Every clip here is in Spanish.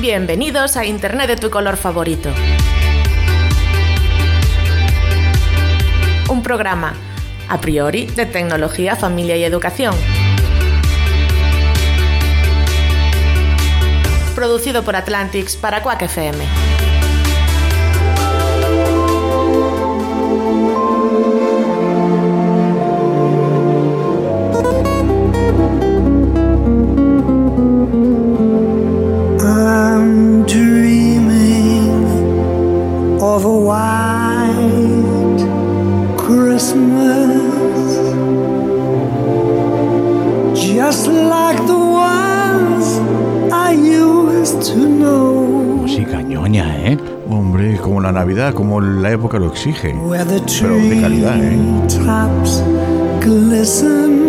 Bienvenidos a Internet de tu color favorito. Un programa, a priori, de tecnología, familia y educación. Producido por Atlantics para Quack FM. Of a white Christmas, just like the ones I used to know, Música ñoña, ¿eh? Hombre, como la Navidad, como la época lo exige. Pero de calidad, ¿eh? glisten.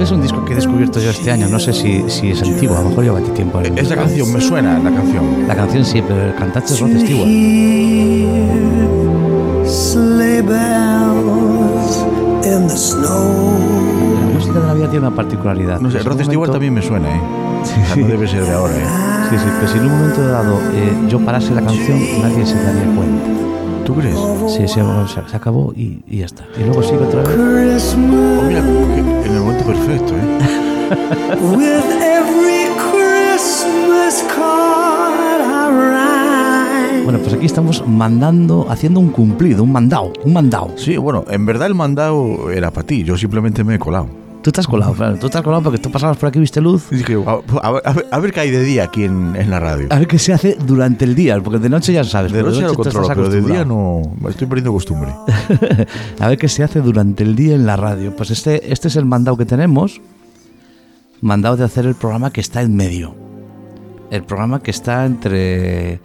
Este es un disco que he descubierto yo este año. No sé si, si es antiguo, a lo mejor lleva tiempo. en el mercado. canción me suena, la canción. La canción sí, pero el cantante es Rod Stewart. La música de Navidad tiene una particularidad. No sé, Rod Stewart momento- también me suena, ¿eh? O sea, no debe ser de ahora, ¿eh? Sí, sí, pero si en un momento dado eh, yo parase la canción, nadie se daría cuenta. ¿Tú crees? Sí, sí, bueno, se, se acabó y, y ya está. Y luego sigue otra vez. Christmas Oh, mira, que en el momento perfecto, ¿eh? Bueno, pues aquí estamos mandando, haciendo un cumplido, un mandado, un mandado. Sí, bueno, en verdad el mandado era para ti, yo simplemente me he colado. Tú has colado, claro, tú has colado porque tú pasabas por aquí, viste luz. Y dije, a, a ver- a ver, a ver qué hay de día aquí en, en la radio. A ver qué se hace durante el día, porque de noche ya sabes. De noche lo controlo, estás pero de día no. Estoy perdiendo costumbre. a ver qué se hace durante el día en la radio. Pues este, este es el mandado que tenemos. Mandado de hacer el programa que está en medio. El programa que está entre.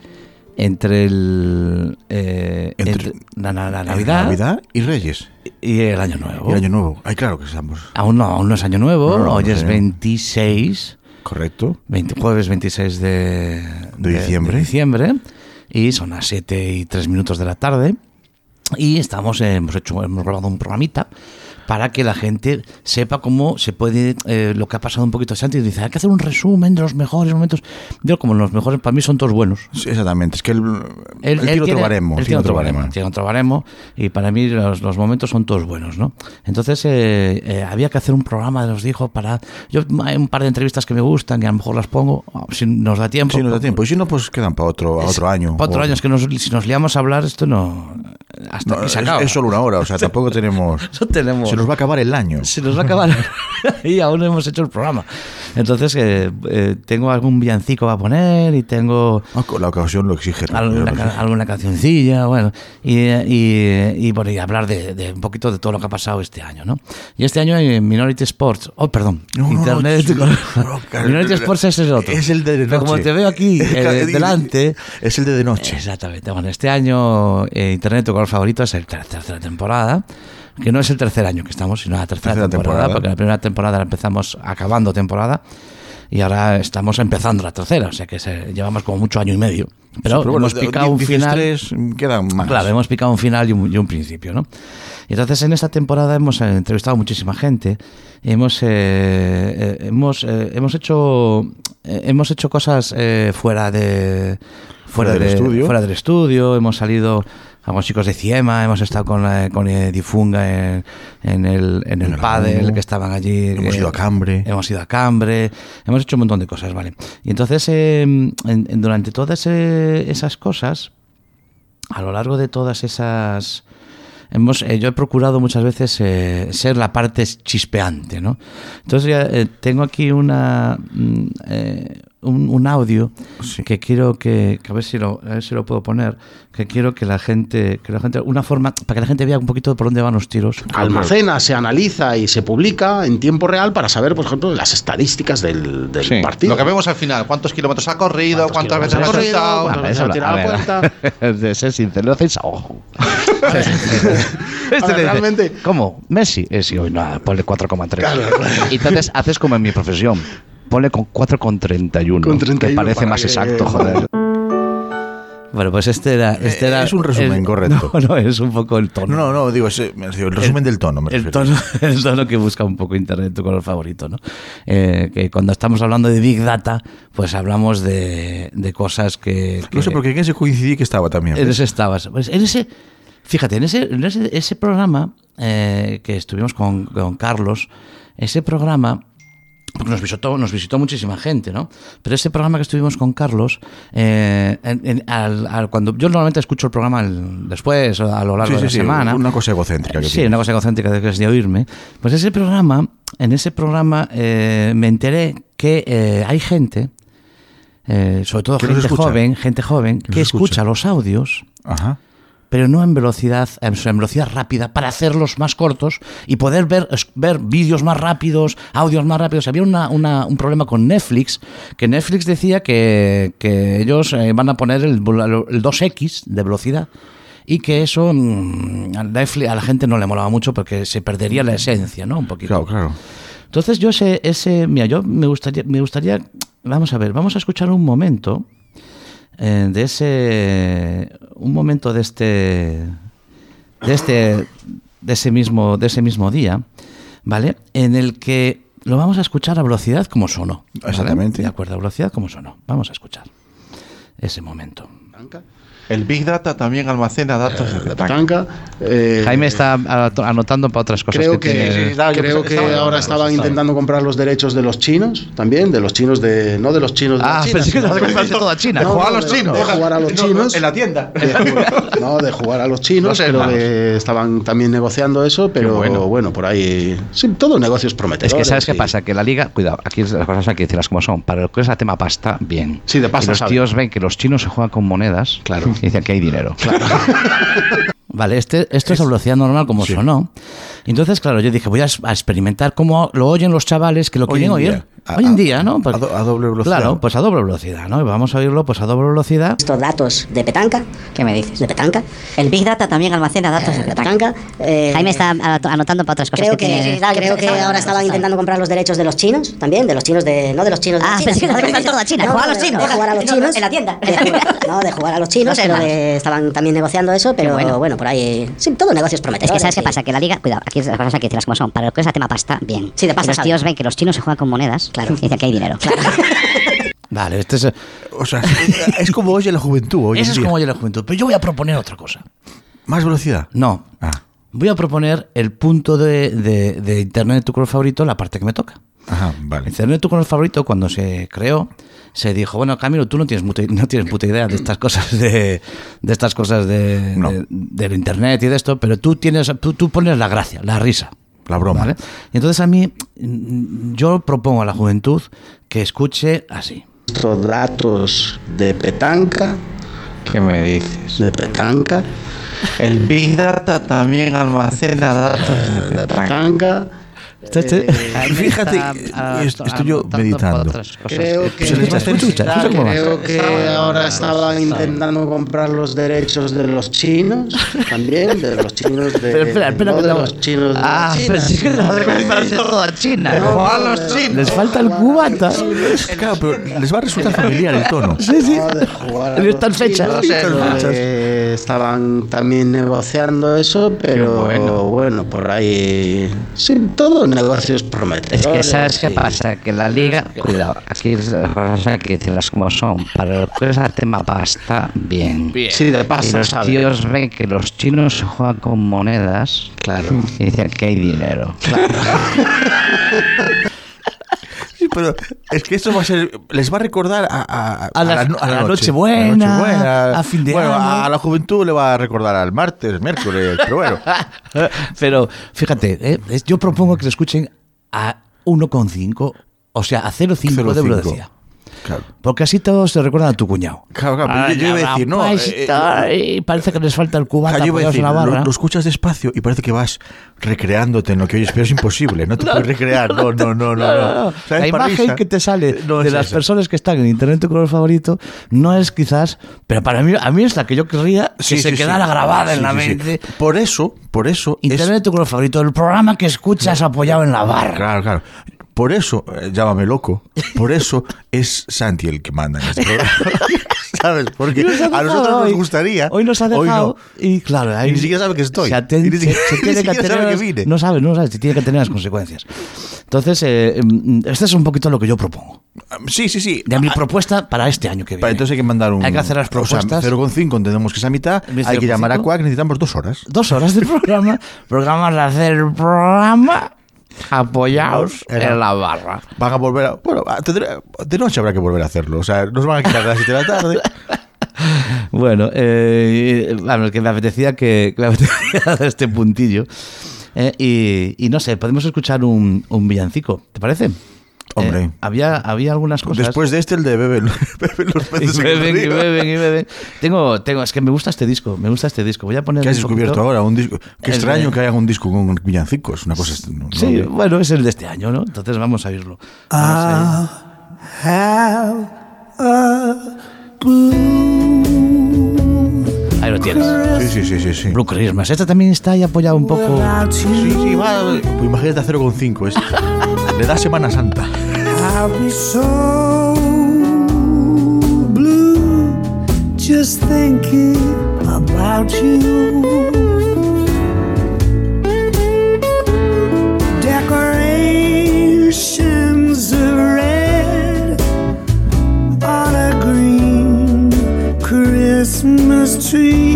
Entre el. eh, Entre- entre la, la- la Navidad, Navidad y Reyes. Y el Año Nuevo. Y el Año Nuevo. Ay, claro que estamos. Aún no, aún no es Año Nuevo. No, no, hoy es sé. 26. Correcto. 20 jueves 26 de, De diciembre. de diciembre, y son las 7 y 3 minutos de la tarde y estamos hemos hecho hemos grabado un programita para que la gente sepa cómo se puede eh, lo que ha pasado un poquito antes dice hay que hacer un resumen de los mejores momentos yo como los mejores para mí son todos buenos Sí, exactamente. Es que el, el él tiro tiene- trobaremos. él tiro tiene otro baremo, trobaremos. tiene otro baremo, y para mí los, los momentos son todos buenos, ¿no? Entonces eh, eh, había que hacer un programa, nos dijo, para... Yo hay un par de entrevistas que me gustan y a lo mejor las pongo, ah, si nos da tiempo. Sí, nos da tiempo. Y si no, pues quedan para otro, a otro año. Para otro O- año, es que nos- si nos liamos a hablar, esto no... Hasta No, que es, se acaba. es solo una hora, o sea, tampoco tenemos. Eso tenemos. Se nos va a acabar el año. Se nos va a acabar y aún no hemos hecho el programa. Entonces, eh, eh, tengo algún villancico a poner y tengo Ah, con La ocasión lo exige. ¿no? alguna, ca- alguna cancioncilla, bueno, y, y, y, bueno, y hablar de, de un poquito de todo lo que ha pasado este año, ¿no? Y este año en Minority Sports, oh, perdón, No, no, Internet, no, no, no, Minority Sports es el otro. Es el de Pero como noche. te veo aquí eh, delante, Es el de de noche. Exactamente. Bueno, este año eh, Internet, tu color favorito, es el ter- tercera temporada. Que no es el tercer año que estamos, sino la tercera, Tercera temporada, temporada. porque la primera temporada la empezamos acabando temporada y ahora estamos empezando la tercera, o sea que se- llevamos como mucho año y medio. Pero, Sí, bueno, hemos de- picado un final. quedan más. Claro, hemos picado un final y un, y un principio, ¿no? Y entonces en esta temporada hemos eh, entrevistado a muchísima gente, hemos eh, eh, hemos eh, hemos hecho eh, hemos hecho cosas eh, fuera de Fuera del de- estudio. fuera del estudio, hemos salido con chicos de Ciema, hemos estado con la- con eh, Difunga en, en el en el el pádel que estaban allí. Hemos eh, ido a Cambre. Hemos ido a Cambre, hemos hecho un montón de cosas, ¿vale? Y entonces, eh, en- durante todas eh, esas cosas, a lo largo de todas esas... Hemos, eh, yo he procurado muchas veces eh, ser la parte chispeante, ¿no? Entonces ya eh, tengo aquí una, mm, eh, un, un audio Sí. que quiero que, que a ver si lo a ver si lo puedo poner, que quiero que la gente, que la gente, una forma para que la gente vea un poquito por dónde van los tiros. almacena, se analiza y se publica en tiempo real para saber, por ejemplo, las estadísticas del, del Sí, partido. Lo que vemos al final, cuántos kilómetros ha corrido, ¿Cuántos cuántas veces ha corrido? ¿Cuántas veces ha tirado la puerta? de ser sincero, lo hacéis a ojo. Este realmente- ¿Cómo? Messi. Eh, sí, hoy no, ponle 4,3. Y entonces haces como en mi profesión. Ponle con 4,31. Con 31 Que parece más que- exacto, joder. Bueno, pues este era. Este Eh, era es un resumen correcto. No, no, es un poco el tono. No, no, no, digo, es, eh, el resumen del tono, me el refiero. tono, el tono que busca un poco Internet, tu color favorito, ¿no? Eh, que cuando estamos hablando de Big Data, pues hablamos de, de cosas que, No sé, que- porque en ese coincidí que estaba también. en ese estabas. Pues en ese, fíjate, en ese, en ese, ese programa eh, que estuvimos con, con Carlos, ese programa porque nos visitó, nos visitó muchísima gente, ¿no? Pero ese programa que estuvimos con Carlos, eh, en- en- al- al- cuando yo normalmente escucho el programa el- después, a lo largo Sí, de sí, la sí, semana. una cosa egocéntrica que Sí, tiene. una cosa egocéntrica de que es de oírme. Pues ese programa, en ese programa eh, me enteré que eh, hay gente, sobre todo ¿Que nos gente joven, gente joven, ¿Que nos que escucha? escucha los audios Ajá. Pero no en velocidad, en velocidad rápida, para hacerlos más cortos y poder ver, ver vídeos más rápidos, audios más rápidos. Había una- una- un problema con Netflix, que Netflix decía que, que ellos eh, van a poner el, el 2X de velocidad y que eso mm, a Netflix- a la gente no le molaba mucho porque se perdería la esencia, ¿no? Un poquito. Claro, claro. Entonces yo ese, ese mira, yo me gustaría, me gustaría, vamos a ver, vamos a escuchar un momento eh, de ese, un momento de este, de este, de ese mismo, de ese mismo día, ¿vale? En el que lo vamos a escuchar a velocidad como sonó. ¿vale? Exactamente. De acuerdo, a velocidad como sonó. Vamos a escuchar ese momento. El Big Data también almacena datos de de petanca. petanca. eh, Jaime está anotando para otras cosas Creo que, que, tiene- sí, creo que estaba- ahora estaba- estaban estaba. intentando comprar los derechos de los chinos también, de los chinos de. No de los chinos de Ah, la China, pensé que de toda China. No, De jugar a los chinos. De jugar a los No, no, chinos. En la tienda. de jugar- no, de jugar a los chinos, pero que estaban también negociando eso, pero bueno. bueno. por ahí. Sí, todo negocios prometedores. Es que sabes qué y- pasa, que la liga, cuidado, aquí las cosas hay que decirlas como son. Para lo que es el tema pasta, bien. Sí, de pasta Y los sabe. tíos ven que los chinos se juegan con monedas. Claro. Y dicen que hay dinero. Vale, este, esto es a velocidad normal como sonó. Entonces, claro, yo dije, voy a, a experimentar cómo lo oyen los chavales que lo quieren en oír. día. A- Hoy en a- día, ¿no? Pues a do- a doble velocidad. Claro, pues a doble velocidad, ¿no? Y vamos a oírlo pues a doble velocidad. estos datos de petanca. ¿Qué me dices? De petanca. El Big Data también almacena datos de De petanca. eh, Jaime está anot- anotando para otras cosas Creo que, que, tiene- creo que ahora estaban intentando comprar los derechos de los chinos también, de los chinos de. No de los chinos de Ah, China. pensé que de comprar toda China, no, jugar a de- los chinos. De jugar a los No, no, chinos. en la tienda. De jugar- no, de jugar a los chinos, No sé pero de- estaban también negociando eso, pero bueno. bueno. por ahí. Sí, todo negocios Es prometedores. que sabes qué pasa, que la liga, cuidado, aquí las cosas hay que decirlas como son. Para lo que es el tema pasta, bien. Sí, de pasta Y los tíos ven que los chinos se juegan con monedas. Claro. Y dicen que hay dinero. Vale, este es, O sea, es- como oye la juventud hoy en ese es día. como oye la juventud. Pero yo voy a proponer otra cosa. Más velocidad. No. Ah. Voy a proponer el punto de, de, de Internet de tu color favorito, la parte que me toca. Ajá, vale. Internet de tu color favorito, cuando se creó, se dijo, bueno, Camilo, tú no tienes, no tienes puta idea de estas cosas de, de estas cosas de, No. de- del internet y de esto, pero tú tienes, tú, tú pones la gracia, la risa. La broma. ¿vale? Y entonces a mí, yo propongo a la juventud que escuche así. Estos datos de petanca. ¿Qué me dices? De petanca. El Big Data también almacena datos de De petanca. Este- este- Fíjate, est- estoy yo meditando. Creo que, escucha, escucha, creo que ahora estaban intentando comprar los derechos de los chinos también, de los chinos de, Pero espera, espera, no de los chinos de Ah, pero sí que no, de- toda China. Jugar a los chinos. Les falta el cubata. Claro, pero les va a resultar familiar el tono. Sí, sí. no estas fechas. No no eh, estaban también negociando eso, pero bueno. por ahí sí, todo negocios Es prometedores. que sabes qué pasa, que la liga, cuidado, aquí las cosas hay que decirlas como son, para lo que es el tema pasta, bien. Sí, de Y pasta, los ¿sabes? tíos ven que los chinos juegan con monedas Claro. y dicen que hay dinero. Sí, pero es que esto va a ser. Les va a recordar a, a, A la- a la noche. Nochebuena, A fin de bueno, año. a la juventud le va a recordar al martes, miércoles, pero bueno. Pero fíjate, eh, yo propongo que lo escuchen a 1,5, o sea, a 0,5 de 0,5. velocidad. Claro. Porque así todos te recuerdan a tu cuñado. Claro, claro, pero yo- yo iba a decir, no, Pues eh, está, y parece que les falta el cubata Ah, yo iba a decir, la lo, barra. lo escuchas despacio y parece que vas recreándote en lo que oyes, pero es imposible, no te puedes recrear, no, no, no, no. no. ¿Sabes, La imagen que te sale No de es las esa. personas que están en internet tu color favorito no es quizás, pero para mí a mí es la que yo querría que Sí, se sí, quedara sí. grabada en la sí, sí. mente. Por eso, por eso es- Internet tu color favorito, el programa que escuchas apoyado en la barra. Claro, claro. Por eso, eh, llámame loco, por eso es Santi el que manda en este programa. ¿Sabes? Porque nos a nosotros dejado nos hoy. gustaría. Hoy nos ha dejado. no. Y claro, ahí. Y ni siquiera sabe que estoy. se aten- Y ni siquiera- se- se tiene ni que vine. No sabe, no sabe, se tiene que tener las consecuencias. Entonces, eh, mm, este es un poquito lo que yo propongo. Sí, sí, sí. De mi Ah, propuesta para este año que viene. Para entonces hay que mandar un. Hay que hacer las propuestas. O sea, 0,5 entendemos que es a mitad. Hay que llamar a 0,5. Quack, necesitamos dos horas. Dos horas de programa. Programas de hacer el programa apoyados Era- en la barra. Van a volver a. Bueno, a- tendré- de noche habrá que volver a hacerlo. O sea, nos van a quitar a las 7 de la tarde. Bueno, eh, vamos, que me apetecía que, que me apetecía dar este puntillo. Eh, y, y no sé, podemos escuchar un, un villancico, ¿te parece? Hombre. Eh, había, había algunas cosas. Después de este, el de beben, beben los y peces el beben, y beben, y beben. Tengo, tengo, es que me gusta este disco, me gusta este disco. Voy a poner ¿Qué has descubierto poquito- ahora? Un disco. Qué El extraño de- que hagan un disco con villancicos. Una cosa. no- no- Sí, bueno, es el de este año, ¿no? Entonces vamos a oírlo. I have a blue Ahí lo tienes. Sí, sí, sí, sí. sí. Blue Christmas. Este también está ahí apoyado un poco. Sí, sí, va. Pues imagínate a 0,5. Es, le da Semana Santa. Just thinking about you. Decorations of red on a green Christmas tree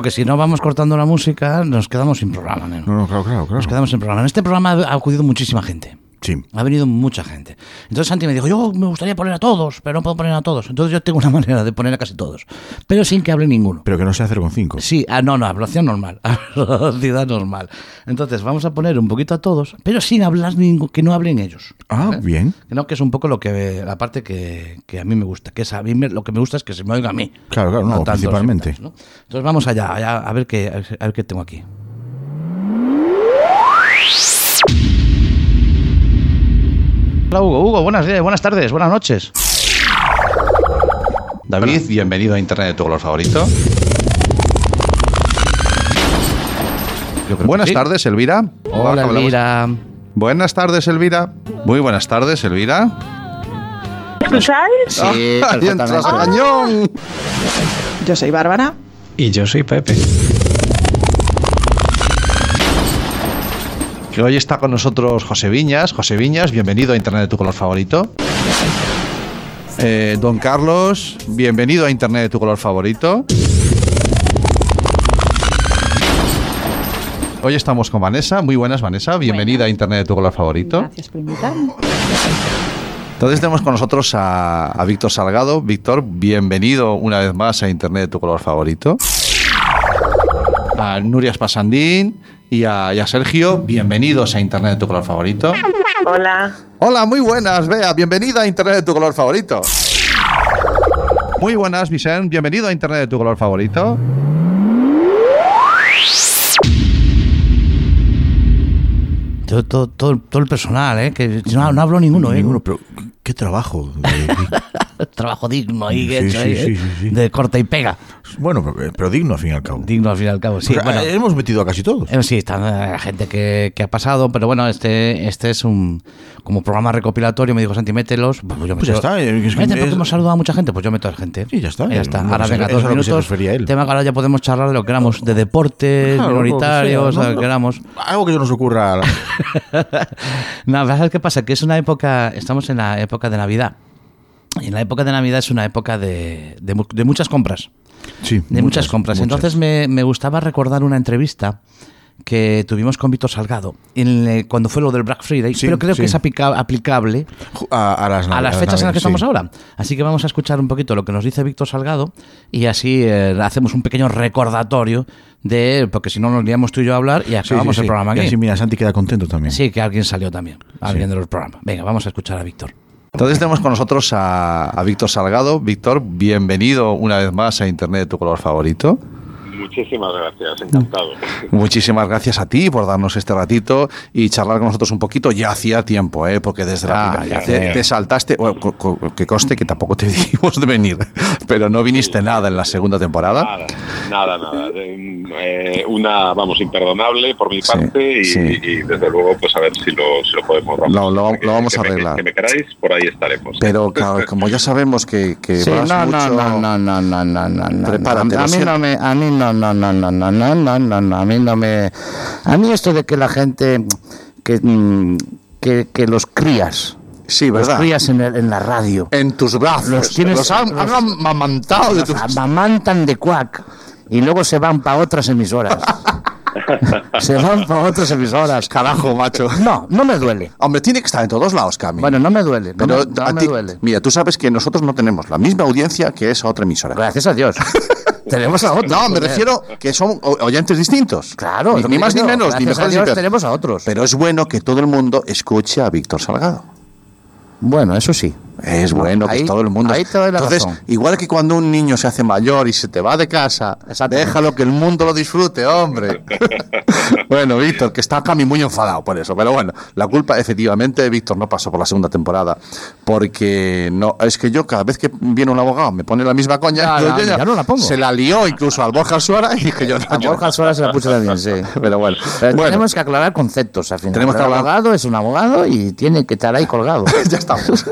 porque si no vamos cortando la música, nos quedamos sin programa, neno. No, no, claro, claro, claro. Nos quedamos sin programa. En este programa ha acudido muchísima gente. Sí. Ha venido mucha gente. Entonces Santi me dijo, yo me gustaría poner a todos, pero no puedo poner a todos. Entonces yo tengo una manera de poner a casi todos, pero sin que hable ninguno. Pero que no sea 0,5. Sí, ah, no, no, hablación normal, velocidad normal. Entonces vamos a poner un poquito a todos, pero sin hablar ningún, que no hablen ellos. Ah, bien. Que No, que es un poco lo que la parte que, que a mí me gusta, que es a mí me- lo que me gusta es que se me oiga a mí. Claro, claro, no, tanto principalmente. Entonces vamos allá, allá, a ver qué a ver qué tengo aquí. Hola Hugo, Hugo, buenas, eh, buenas tardes, buenas noches. David, bienvenido a Internet de tu color favorito. Buenas sí. tardes, Elvira. Hola, Elvira. Buenas tardes, Elvira. Muy buenas tardes, Elvira. ¿Escucháis? Sí, ¡Ay, entras a cañón! Yo soy Bárbara. Y yo soy Pepe. Que hoy está con nosotros José Viñas. José Viñas, bienvenido a Internet de tu color favorito. Eh, don Carlos, bienvenido a Internet de tu color favorito. Hoy estamos con Vanessa. Muy buenas, Vanessa. Bienvenida a Internet de tu color favorito. Gracias por invitarme. Entonces tenemos con nosotros a, a Víctor Salgado. Víctor, bienvenido una vez más a Internet de tu color favorito. A Nuria Spasandín y a, y a Sergio, bienvenidos a Internet de tu color favorito. Hola. Hola, muy buenas, Bea. Bienvenida a Internet de tu color favorito. Muy buenas, Vicente. Bienvenido a Internet de tu color favorito. Todo, todo, el personal, ¿eh? Que no, no hablo ninguno, ¿eh? Ninguno, pero qué trabajo. Trabajo digno ahí, Sí, hecho sí, ahí, sí, ¿eh? sí, sí. de corta y pega. Bueno, pero, pero digno al fin y al cabo. Digno al fin y al cabo, sí. Pues, bueno, eh, hemos metido a casi todos. Eh, Sí, está la gente que, que ha pasado, pero bueno, este, este es un como programa recopilatorio. Me dijo Santi, mételos. Pues, yo Pues ya está, es Mete, es- hemos saludado a mucha gente, pues yo meto a la gente. Sí, ya está. Ya está. No, Ahora pues venga, dos minutos. Tema que ahora ya podemos charlar de lo que queramos, de deportes, Claro, minoritarios, que sea, lo que no, queramos. Algo que se nos ocurra. No, ¿sabes qué pasa? Que es una época, estamos en la época de Navidad. Y en la época de Navidad es una época de, de de muchas compras. Sí, De muchas, compras. muchas. Entonces me, me gustaba recordar una entrevista que tuvimos con Víctor Salgado en el- cuando fue lo del Black Friday, Sí, pero creo sí. que es aplica- aplicable a, a las, a las navi- fechas en las que estamos ahora. Así que vamos a escuchar un poquito lo que nos dice Víctor Salgado y así eh, hacemos un pequeño recordatorio de, porque si no nos liamos tú y yo a hablar y acabamos el programa Y aquí. así, mira, Santi queda contento también. Sí, que alguien salió también, alguien de los programas. Venga, vamos a escuchar a Víctor. Entonces tenemos con nosotros a, Víctor Salgado. Víctor, bienvenido una vez más a Internet de tu color favorito. Muchísimas gracias, encantado. Muchísimas gracias a ti por darnos este ratito y charlar con nosotros un poquito. Ya hacía tiempo, ¿eh? porque desde la Ah, primera- ya te, te saltaste, bueno, co- co- que conste que tampoco te dijimos de venir, pero no viniste nada en la segunda temporada. Nada, nada, nada. Eh, una, vamos, imperdonable por mi parte y, sí. y, desde luego, pues a ver si lo, si lo podemos Lo- lo- que- lo vamos que a me- arreglar. Que me queráis, por ahí estaremos. Pero claro, como ya sabemos que, que Sí, vas no, mucho... no, no, no, no, no, no, no. Prepárate, a, mí no me, a mí no, no, no, no, no, no, no, no, no, a mí no me, a mí esto de que la gente, que, mm, que, que los crías, Sí, los ¿verdad? crías en, el- en la radio, En tus brazos. Los tienes- Los han, los- han amamantado de tus... amamantan de cuac y luego se van para otras emisoras. se van para otras emisoras. Carajo, macho. No, no me duele. Hombre, tiene que estar en todos lados, Cami. Bueno, no me duele, no, Pero me, no a me ti- duele. Mira, tú sabes que nosotros no tenemos la misma audiencia que esa otra emisora. Gracias a Dios. tenemos a otros. No, me refiero que son oyentes distintos. Claro, ni, más ni menos, ni mejores ni tenemos a otros. Pero es bueno que todo el mundo escuche a Víctor Salgado. Bueno, eso sí. Es bueno Ahí- todo el mundo. ahí te doy la Entonces, razón. igual que cuando un niño se hace mayor y se te va de casa, déjalo que el mundo lo disfrute, hombre. bueno, Víctor, que está Cami muy enfadado por eso. Pero bueno, la culpa, efectivamente, Víctor no pasó por la segunda temporada. Porque no, es que yo cada vez que viene un abogado me pone la misma coña. Ya, yo ya, ya no la pongo. Se la lió incluso al Borja Suara y dije yo no. A yo. Borja Suárez se la puse también, sí. Pero bueno, Pero bueno, tenemos que aclarar conceptos al final. Tenemos que el hablar- abogado es un abogado y tiene que estar ahí colgado. ya estamos.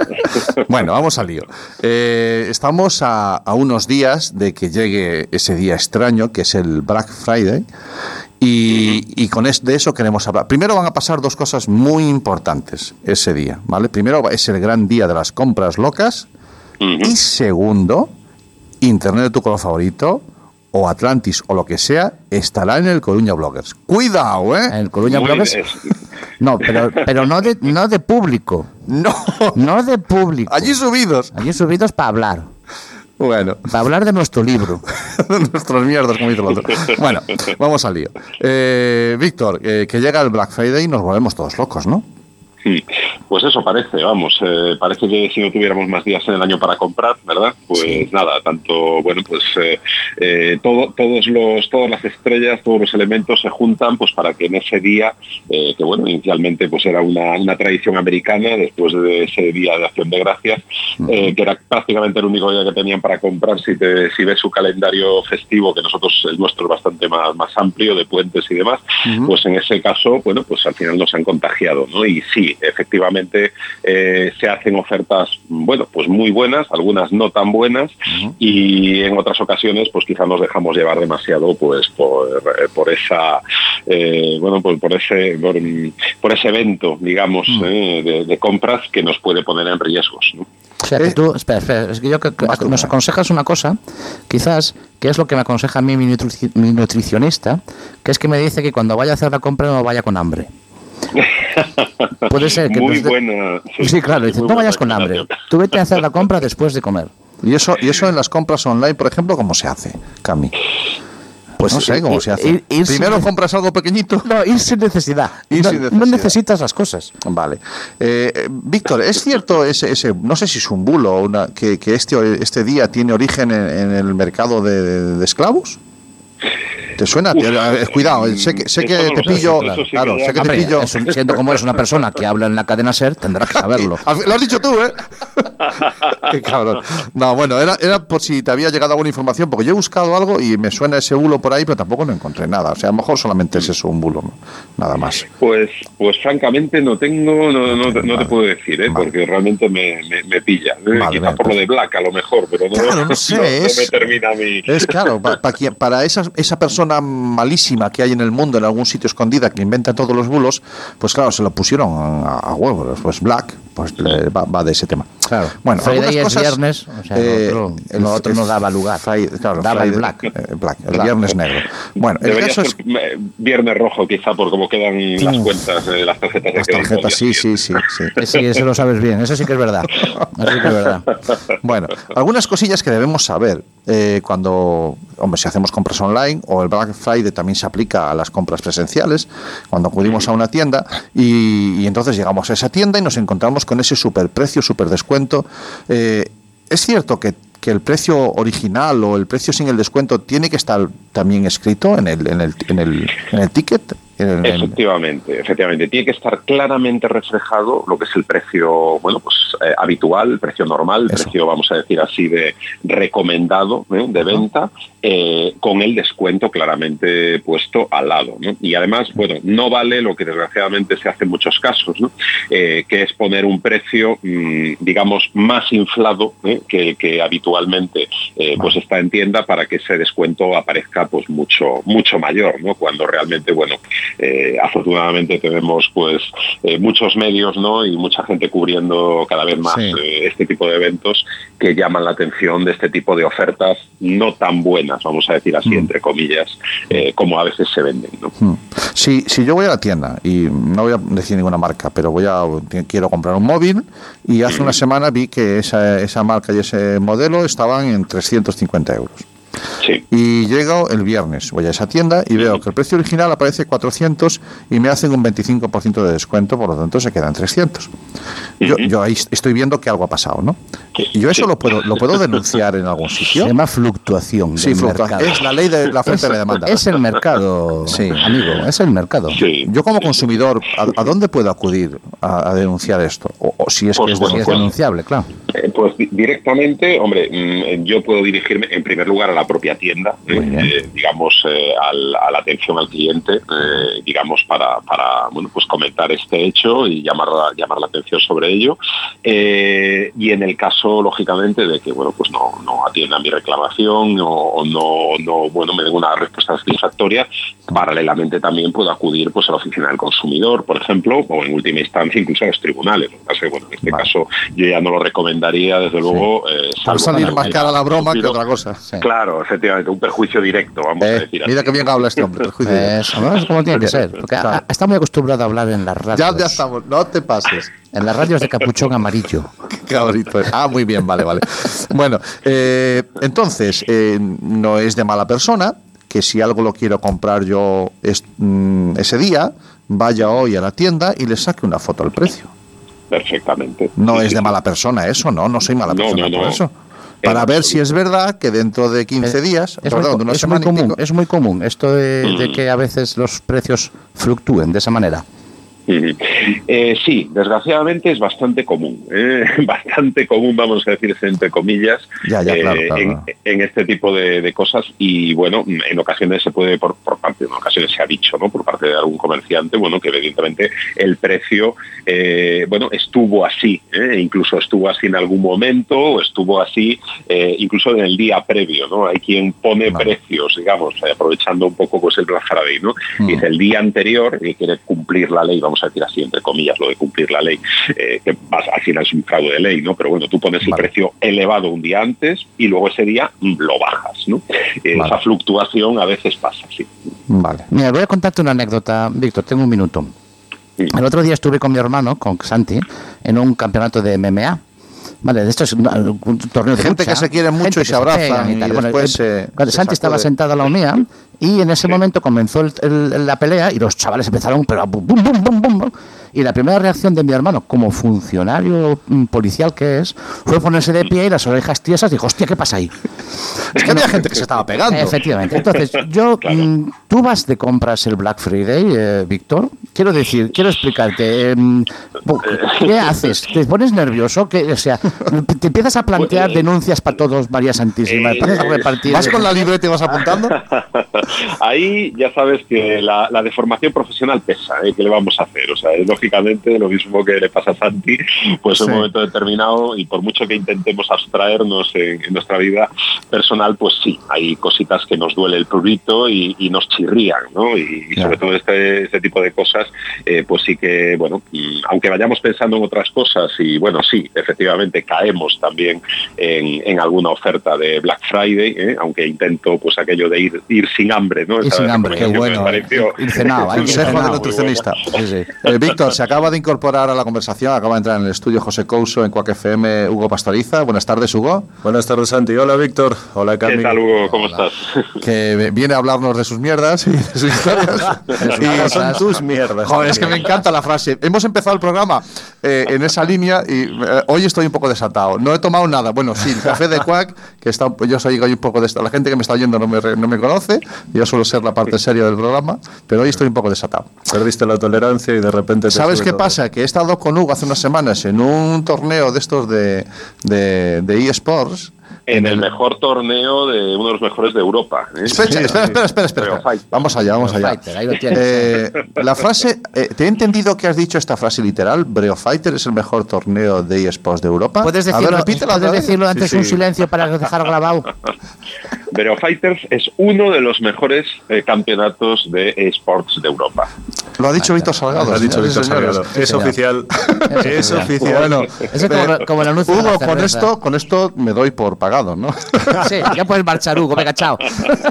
Bueno, vamos al lío. Eh, estamos a, a unos días de que llegue ese día extraño, que es el Black Friday, y, y con es- de eso queremos hablar. Primero van a pasar dos cosas muy importantes ese día, ¿vale? Primero es el gran día de las compras locas, y segundo, Internet de tu color favorito, o Atlantis, o lo que sea, estará en el Coruña Bloggers. Cuidado, ¿eh? En el Coruña Muy Bloggers. bien. No, pero, pero no, de, no de público. No, No de público. allí subidos. Allí subidos para hablar. Bueno. Para hablar de nuestro libro. nuestros mierdas, como dice el otro. Bueno, vamos al lío. Eh, Víctor, eh, que llega el Black Friday y nos volvemos todos locos, ¿no? Pues eso parece, vamos, eh, parece que si no tuviéramos más días en el año para comprar, ¿verdad? Pues nada, tanto, bueno, pues eh, eh, todo, todos los, todas las estrellas, todos los elementos se juntan pues para que en ese día, eh, que bueno, inicialmente pues era una, una tradición americana, después de ese día de acción de gracias, que era prácticamente el único día que tenían para comprar, si, te, si ves su calendario festivo, que nosotros el nuestro es bastante más, más amplio, de puentes y demás, pues en ese caso, bueno, pues al final nos han contagiado, ¿no? Y sí, efectivamente eh, se hacen ofertas, bueno, pues muy buenas, algunas no tan buenas, y en otras ocasiones, pues quizá nos dejamos llevar demasiado, pues por, eh, por esa, eh, bueno, pues por ese, por, por ese evento, digamos, eh, de, de compras que nos puede poner en riesgos, ¿no? O sea, que tú, espera, espera, es que yo que, que nos aconsejas una cosa, quizás, que es lo que me aconseja a mí mi, nutri- mi nutricionista, que es que me dice que cuando vaya a hacer la compra no vaya con hambre. Puede ser que muy buena. Sí, claro, dice, no vayas con hambre, tú vete a hacer la compra después de comer. Y eso, y eso en las compras online, por ejemplo, ¿cómo se hace, Cami? Pues no sé i- cómo se hace. ir- ir sin Primero compras algo pequeñito. No, ir sin necesidad. Ir no, sin no necesidad. necesitas las cosas. Vale. Eh, eh, Víctor, ¿es cierto ese, ese, no sé si es un bulo, o una, que, que este, este día tiene origen en, en el mercado de, de esclavos? ¿Te suena? Uf. Eh, Cuidado, eh, sé que, sé que te pillo. claro. Claro, sé que te pillo. un- siendo como eres una persona que habla en la cadena SER, tendrás que saberlo. Lo has dicho tú, ¿eh? Qué cabrón. No, bueno, era, era por si te había llegado alguna información, porque yo he buscado algo y me suena ese bulo por ahí, pero tampoco no encontré nada. O sea, a lo mejor solamente es eso, un bulo, ¿no? nada más. Pues, pues francamente no tengo, no, no, te- no te puedo decir, ¿eh? porque realmente me, me, me pilla. ¿eh? Vale, Quizá vale, por lo de Black a lo mejor, pero no, Claro, no sé, es- me termina mi... Es claro, pa- pa quien- para esa, esa persona malísima que hay en el mundo, en algún sitio escondida, que inventa todos los bulos, pues claro, se lo pusieron a, a huevo. Pues Black, pues le va, va de ese tema. Claro. Bueno, Friday algunas es cosas, viernes, o sea, eh, lo otro- el- lo otro el no daba lugar. Friday- claro, Daba el Friday- Black. eh, Black, el Black. viernes negro. Bueno, el Debería caso ser es eh, viernes rojo quizá por cómo quedan las Mm. cuentas de las tarjetas de las tarjetas, sí, sí, sí, sí. Sí, eso lo sabes bien, eso sí que es verdad. Eso sí que es verdad. Bueno, algunas cosillas que debemos saber eh, cuando, hombre, si hacemos compras online o el Black Friday también se aplica a las compras presenciales, cuando acudimos a una tienda y, y entonces llegamos a esa tienda y nos encontramos con ese superprecio, super descuento. Eh, es cierto que, que el precio original o el precio sin el descuento tiene que estar también escrito en el, en el, en el, en el ticket. En Efectivamente, efectivamente. Tiene que estar claramente reflejado lo que es el precio, bueno, pues eh, habitual, el precio normal, el precio, vamos a decir así, de recomendado ¿eh? de venta, eh, con el descuento claramente puesto al lado. ¿no? Y además, bueno, no vale lo que desgraciadamente se hace en muchos casos, ¿no? Que es poner un precio, mm, digamos, más inflado que el que habitualmente pues está en tienda para que ese descuento aparezca pues mucho mucho mayor, ¿no? Cuando realmente, bueno, eh, afortunadamente tenemos pues eh, muchos medios ¿no? y mucha gente cubriendo cada vez más Sí. eh, este tipo de eventos que llaman la atención de este tipo de ofertas no tan buenas, vamos a decir así, entre comillas, eh, como a veces se venden. ¿no? Hmm. Si, si yo voy a la tienda y no voy a decir ninguna marca, pero voy a quiero comprar un móvil y hace una semana vi que esa, esa marca y ese modelo estaban en 350 euros. Y llego el viernes, voy a esa tienda y veo que el precio original aparece 400 y me hacen un 25% de descuento, por lo tanto se quedan 300. Yo, yo ahí estoy viendo que algo ha pasado, ¿no? Yo eso lo puedo lo puedo denunciar en algún sitio. Se llama fluctuación. Sí, del fluctuación. mercado. Es la ley de la oferta y la demanda. Es el mercado, Sí. amigo, es el mercado. Yo como consumidor, ¿a, a dónde puedo acudir a, a denunciar esto? O, o si es que es bueno, denunciable. pues- denunciable, claro. Eh, pues di- directamente, hombre, mm, yo puedo dirigirme en primer lugar a la propia tienda, eh, eh, digamos, eh, al- a la atención al cliente, eh, digamos, para, para, bueno, pues comentar este hecho y llamar, la- llamar la atención sobre ello. Eh, y en el caso, lógicamente, de que, bueno, pues no, no atiendan mi reclamación o, o no, no, bueno, me den una respuesta satisfactoria, paralelamente también puedo acudir pues a la oficina del consumidor, por ejemplo, o en última instancia incluso a los tribunales. Lo que pasa es que, bueno, en este caso yo ya no lo recomendaría, desde luego, eh, a salvo salir más cara la broma que otra cosa. Claro, efectivamente, un perjuicio directo, vamos a Eh, decir así. mira que bien habla este hombre. perjuicio directo. Eso, ¿no? Es como tiene que ser. Porque a- está muy acostumbrado a hablar en las radios. Ya, ya estamos, no te pases. En las radios de capuchón amarillo. Qué cabrito es. Ah, muy bien, vale, vale. Bueno, eh, entonces, eh, no es de mala persona que si algo lo quiero comprar yo es- mm, ese día, vaya hoy a la tienda y le saque una foto al precio. Perfectamente. No es de mala persona eso, no, no soy mala No, persona no, por no. eso. Para ver si es verdad que dentro de 15 días, Es, muy, perdón, de una es semana muy y común, pico- es muy común esto de, de que a veces los precios fluctúen de esa manera. Eh, sí, desgraciadamente es bastante común, ¿eh? bastante común, vamos a decir entre comillas, Ya, ya, eh, claro, claro, en, este tipo de, de cosas y bueno, en ocasiones se puede, por, por parte, en ocasiones se ha dicho, ¿no? Por parte de algún comerciante, bueno, que evidentemente el precio, bueno, estuvo así, incluso estuvo así en algún momento o estuvo así incluso en el día previo, ¿no? Hay quien pone precios, digamos, aprovechando un poco pues el Black Friday, ¿no? Mm. Dice el día anterior y quiere cumplir la ley, vamos a decir así, entre comillas, lo de cumplir la ley, eh, que vas- al final es un fraude de ley, ¿no? Pero bueno, tú pones el precio elevado un día antes y luego ese día mm, lo bajas, ¿no? Eh, Esa fluctuación a veces pasa, sí. Vale. Mira, voy a contarte una anécdota, Víctor, tengo un minuto. El otro día estuve con mi hermano, con Santi, en un campeonato de MMA. Vale, de esto es un, un torneo de Gente lucha. que se quiere mucho Gente y que se abrazan y tal. después, eh, eh, Santi estaba sentado a la mía y en ese momento comenzó el- el- la pelea y los chavales empezaron pero a bum, bum, bum, bum, bum, bum. y la primera reacción de mi hermano como funcionario mm, policial que es fue ponerse de pie y las orejas tiesas dijo hostia qué pasa ahí Es que había gente que se estaba pegando. efectivamente. Entonces yo mm, tú vas de compras el Black Friday eh, Víctor. Quiero decir quiero explicarte em, qué haces te pones nervioso que o sea te empiezas a plantear denuncias para todos María Santísima Eh, ¿Vas con la libreta y vas apuntando? Ahí ya sabes que la, la deformación profesional pesa, ¿eh? ¿qué le vamos a hacer? O sea, es lógicamente lo mismo que le pasa a Santi, pues en Sí. un momento determinado y por mucho que intentemos abstraernos en, en nuestra vida personal, pues sí, hay cositas que nos duele el prurito y, y nos chirrían, ¿no? Y, y sobre todo este, este tipo de cosas, eh, pues sí que, bueno, aunque vayamos pensando en otras cosas y bueno, sí, efectivamente caemos también en, en alguna oferta de Black Friday, ¿eh? aunque intento pues aquello de ir, ir sin hambre, ¿no? Esa sin hambre, qué bueno, ir cenado, hay Consejo del nutricionista. Sí, sí. Eh, Víctor, se acaba de incorporar a la conversación, acaba de entrar en el estudio José Couso en Cuac FM, Hugo Pastoriza. Buenas tardes, Hugo. Buenas tardes, Santi. Hola, Víctor. Hola, ¿Qué Cami. tal, Hugo? ¿Cómo estás? Que viene a hablarnos de sus mierdas y de sus historias. Y son tus mierdas. Joder, es que me encanta la frase. Hemos empezado el programa eh, en esa línea y eh, hoy estoy un poco desatado. No he tomado nada. Bueno, sí, el café de Quack, que está, yo soy hoy un poco de esta. La gente que me está oyendo no me, no me conoce. Yo suelo ser la parte seria del programa, pero hoy estoy un poco desatado. Perdiste la tolerancia y de repente te ¿Sabes qué todo. pasa? Que he estado con Hugo hace unas semanas en un torneo de estos de, de, de eSports. En el mejor torneo de uno de los mejores de Europa. ¿eh? Espera, espera, espera, espera. Vamos allá, vamos allá. Fighter, ahí lo tienes. Eh, la frase, eh, te he entendido que has dicho esta frase literal, Breo Fighter es el mejor torneo de eSports de Europa. puedes ver, decirlo, repítela puedes decirlo antes Sí, un silencio para dejar grabado Breo Fighters es uno de los mejores eh, campeonatos de esports de Europa. Lo ha dicho Víctor Salgado. Lo ha dicho señoras y Víctor señores. Salgado. Es oficial. Es oficial. Bueno, como, como el anuncio Hugo, con esto, con esto me doy por pagado, ¿no? Sí, ya puedes marchar, Hugo. Venga, chao.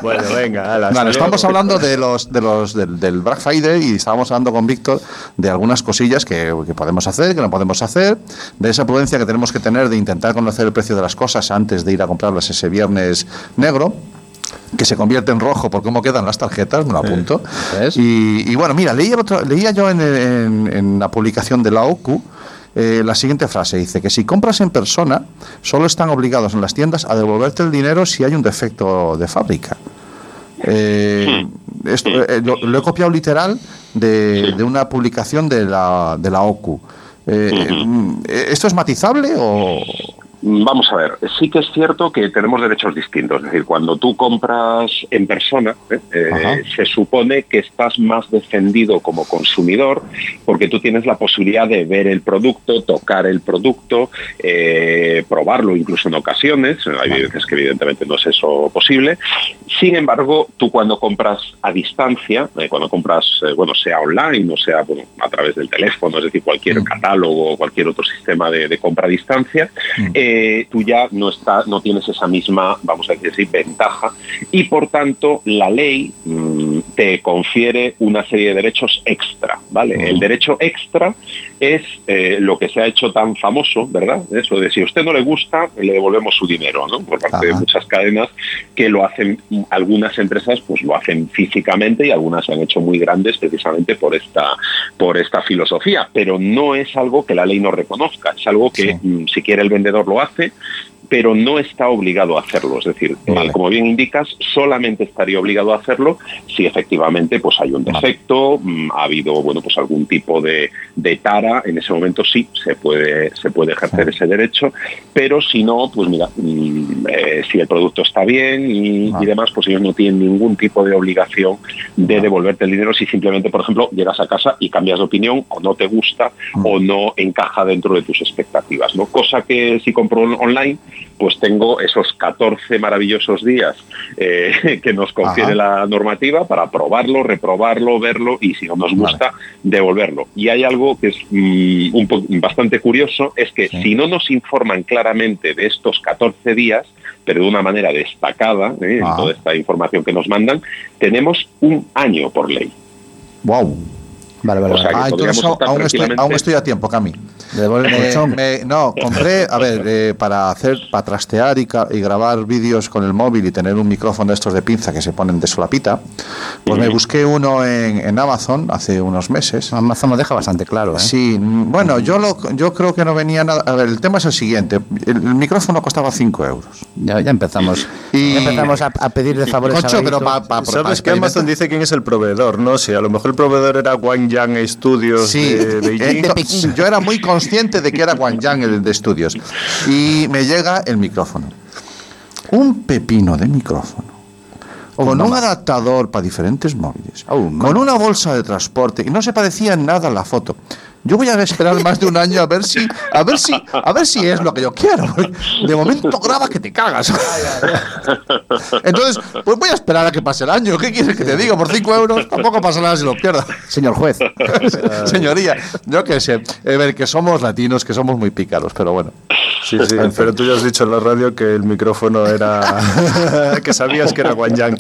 Bueno, venga, ala, Vale, estamos hablando de los, de los del, del Black Friday y estábamos hablando con Víctor de algunas cosillas que, que podemos hacer, que no podemos hacer, de esa prudencia que tenemos que tener de intentar conocer el precio de las cosas antes de ir a comprarlas ese viernes negro que se convierte en rojo por cómo quedan las tarjetas, me lo apunto. Y, y bueno, mira, leía, otro- leía yo en, en- en la publicación de la OCU eh, la siguiente frase, dice que si compras en persona, solo están obligados en las tiendas a devolverte el dinero si hay un defecto de fábrica. Eh, esto, eh, lo, lo he copiado literal de, de una publicación de la, de la OCU. Eh, mm, ¿Esto es matizable o...? Vamos a ver, sí que es cierto que tenemos derechos distintos. Es decir, cuando tú compras en persona, ¿eh? Eh, se supone que estás más defendido como consumidor porque tú tienes la posibilidad de ver el producto, tocar el producto, eh, probarlo incluso en ocasiones. Hay veces que evidentemente no es eso posible. Sin embargo, tú cuando compras a distancia, cuando compras, bueno, sea online o sea bueno, a través del teléfono, es decir, cualquier catálogo o cualquier otro sistema de, de compra a distancia, eh, tú ya no, está, no tienes esa misma, vamos a decir así, ventaja y por tanto la ley mm, te confiere una serie de derechos extra, ¿vale? El derecho extra es eh, lo que se ha hecho tan famoso, ¿verdad? Eso de si a usted no le gusta, le devolvemos su dinero, ¿no? Por parte de muchas cadenas que lo hacen, algunas empresas pues lo hacen físicamente y algunas se han hecho muy grandes precisamente por esta, por esta filosofía, pero no es algo que la ley no reconozca, es algo que mm, si quiere el vendedor lo hace, pero no está obligado a hacerlo. Es decir, eh, como bien indicas, solamente estaría obligado a hacerlo si efectivamente pues hay un defecto, mm, ha habido bueno pues algún tipo de, de tara, en ese momento sí se puede, se puede ejercer ese derecho, pero si no, pues mira, mm, eh, si el producto está bien y, y demás, pues ellos no tienen ningún tipo de obligación de devolverte el dinero si simplemente, por ejemplo, llegas a casa y cambias de opinión o no te gusta o no encaja dentro de tus expectativas, ¿no? Cosa que si compro on- online, pues tengo esos 14 maravillosos días eh, que nos confiere la normativa para probarlo, reprobarlo, verlo y si no nos gusta, devolverlo. Y hay algo que es mm, un bastante curioso, es que si no nos informan claramente de estos 14 días, pero de una manera destacada, ¿eh? en toda esta información que nos mandan, tenemos un año por ley. Wow. Vale, vale. O sea, Ah, entonces aún, estoy, aún estoy a tiempo, Cami. Devuelve el colchón. me- no, compré, a ver, eh, para hacer, para trastear y, y grabar vídeos con el móvil y tener un micrófono de estos de pinza que se ponen de solapita, pues me busqué uno en, en Amazon hace unos meses. Amazon lo deja bastante claro, ¿eh? Sí, mm, bueno, yo lo, yo creo que no venía nada. A ver, el tema es el siguiente: el, el micrófono costaba 5 euros. Ya, ya empezamos. Y- Ya empezamos a, a pedirle favores Concho, pero Víctor. pa- pa- ¿Sabes pa- que Amazon dice quién es el proveedor? No sé, a lo mejor el proveedor era Guangyang Studios Sí, de Beijing. eh, yo era muy consciente de que era Guangyang el de estudios. Y me llega el micrófono. Un pepino de micrófono. con un adaptador para diferentes móviles. con una bolsa de transporte. Y no se parecía en nada a la foto. Yo voy a esperar más de un año a ver si, a ver si, a ver si es lo que yo quiero. De momento graba que te cagas. Entonces, pues voy a esperar a que pase el año. ¿Qué quieres que te diga? Por 5 euros tampoco pasa nada si lo pierdo. Señor juez. Señoría, yo qué sé. A ver, que somos latinos, que somos muy pícaros, pero bueno. Sí, sí, pero tú ya has dicho en la radio que el micrófono era. que sabías que era Guangyang.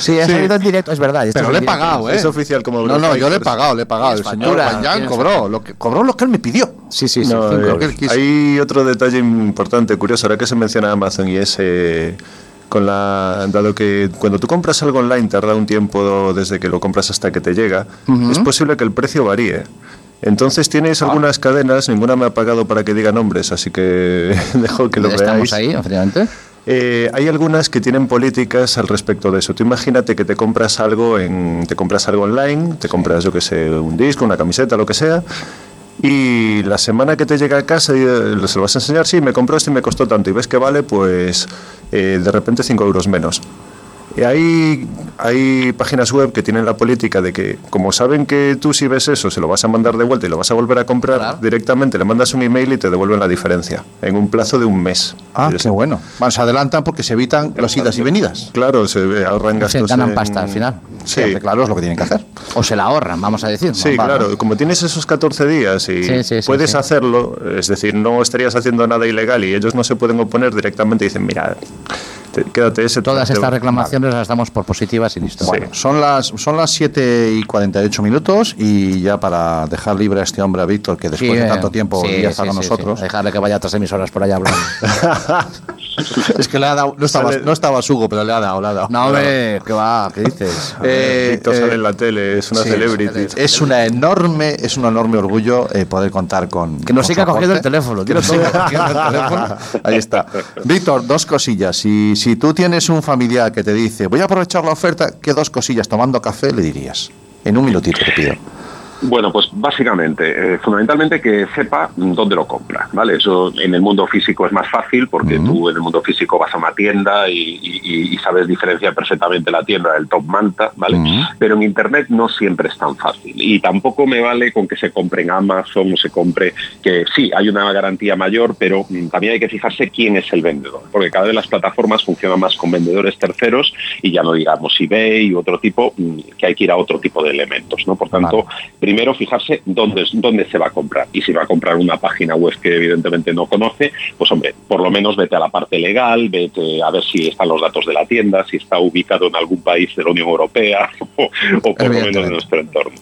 Sí, ha salido en directo, es verdad. Pero le he pagado, ¿eh? Es oficial como No, no, yo le he pagado, le he pagado. El señor tienes cobró lo, que, cobró lo que él me pidió. Sí, sí, sí. No, cinco eh, euros. que él quiso. hay otro detalle importante, curioso, ahora que se menciona Amazon y es eh, con la dado que cuando tú compras algo online tarda un tiempo desde que lo compras hasta que te llega, es posible que el precio varíe. Entonces tienes Ah. algunas cadenas, ninguna me ha pagado para que diga nombres, así que dejo que lo Estamos veáis. ahí, efectivamente. Eh, hay algunas que tienen políticas al respecto de eso. Tú imagínate que te compras algo en, te compras algo online, te compras yo que sé un disco, una camiseta, lo que sea, y la semana que te llega a casa y, eh, se lo vas a enseñar, sí, me compró esto y me costó tanto y ves que vale, pues eh, de repente 5 euros menos. Y hay, hay páginas web que tienen la política de que, como saben que tú si ves eso, se lo vas a mandar de vuelta y lo vas a volver a comprar, directamente le mandas un email y te devuelven la diferencia, en un plazo de un mes. Ah, qué bueno. Bueno, se adelantan porque se evitan las idas y venidas. Claro, se ahorran Se gastos. ganan en- pasta al final. Sí, claro, es lo que tienen que hacer. O se la ahorran, vamos a decir. Sí, Vale. claro. Como tienes esos 14 días y Sí, sí, sí, puedes sí. hacerlo, es decir, no estarías haciendo nada ilegal y ellos no se pueden oponer directamente y dicen, mira, te- quédate ese. Todas estas reclamaciones las damos por positivas y listo. Bueno, son las, son las 7 y 48 minutos y ya para dejar libre a este hombre, a Víctor, que después Sí, de eh, tanto tiempo sí, ya está sí, con sí, nosotros. sí. Dejarle que vaya a otras emisoras por allá hablando. Es que le ha dado, no estaba, no estaba Sugo, pero le ha dado, le ha dado. no, hombre, ¿qué va? ¿Qué dices? Eh, Víctor eh, sale en la tele, es una sí, celebrity. Es una enorme, es un enorme orgullo eh, poder contar con. Que nos cogiendo el teléfono, todo. siga cogiendo el teléfono. Ahí está. Víctor, dos cosillas. Si, si tú tienes un familiar que te dice, voy a aprovechar la oferta, ¿qué dos cosillas tomando café le dirías? En un minutito te pido. Bueno, pues básicamente, eh, fundamentalmente que sepa dónde lo compra, ¿vale? Eso en el mundo físico es más fácil porque tú en el mundo físico vas a una tienda y, y- y sabes diferenciar perfectamente la tienda del top manta, ¿vale? Pero en Internet no siempre es tan fácil y tampoco me vale con que se compre en Amazon o se compre, que sí, hay una garantía mayor, pero mm, también hay que fijarse quién es el vendedor, porque cada vez las plataformas funcionan más con vendedores terceros y ya no digamos eBay y otro tipo, mm, que hay que ir a otro tipo de elementos, ¿no? Por tanto, primero fijarse dónde, dónde se va a comprar. Y si va a comprar una página web que evidentemente no conoce, pues hombre, por lo menos vete a la parte legal, vete a ver si están los datos de la tienda, si está ubicado en algún país de la Unión Europea o, o por lo menos de nuestro entorno.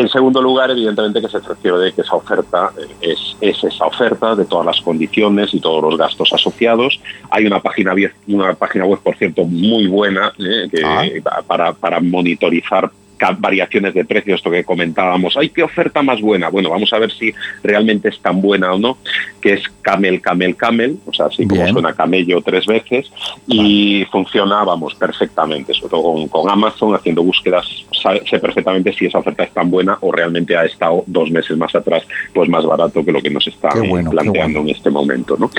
En segundo lugar, evidentemente que se cerciore de que esa oferta eh, es, es esa oferta, de todas las condiciones y todos los gastos asociados. Hay una página, una página web, por cierto, muy buena eh, que- para, para monitorizar variaciones de precios, esto que comentábamos. ¡Ay, qué oferta más buena! Bueno, vamos a ver si realmente es tan buena o no, que es Camel, Camel, Camel, o sea, así como Bien. suena camello tres veces, y funciona, vamos, perfectamente, sobre todo con, con Amazon, haciendo búsquedas, sabe- sé perfectamente si esa oferta es tan buena o realmente ha estado dos meses más atrás, pues más barato que lo que nos está eh, bueno, planteando en este momento, ¿no?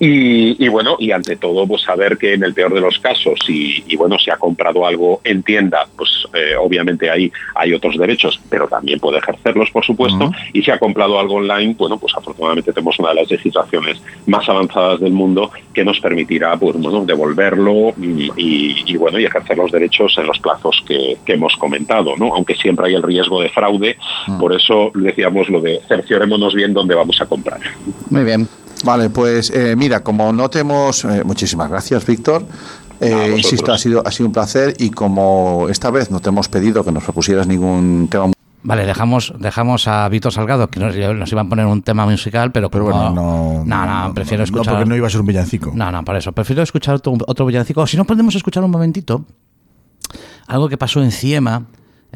Y, y bueno, y ante todo, pues saber que en el peor de los casos, y, y bueno, si ha comprado algo en tienda, pues eh, obviamente ahí hay otros derechos, pero también puede ejercerlos, por supuesto, y si ha comprado algo online, bueno, pues afortunadamente tenemos una de las legislaciones más avanzadas del mundo que nos permitirá, pues bueno, devolverlo mm, y, y, bueno, y ejercer los derechos en los plazos que, que hemos comentado, ¿no? Aunque siempre hay el riesgo de fraude, por eso decíamos lo de cerciorémonos bien dónde vamos a comprar. Muy bien. Vale, pues eh, mira, como no te hemos... eh, muchísimas gracias, Víctor. Eh, insisto, ha sido, ha sido un placer y como esta vez no te hemos pedido que nos propusieras ningún tema Vale, dejamos, dejamos a Víctor Salgado, que nos, nos iba a poner un tema musical, pero, Pero como- bueno, no. No, no, prefiero No, escuchar. porque no iba a ser un villancico. No, no, para eso. Prefiero escuchar otro, otro villancico. O si no, podemos escuchar un momentito algo que pasó en Ciema.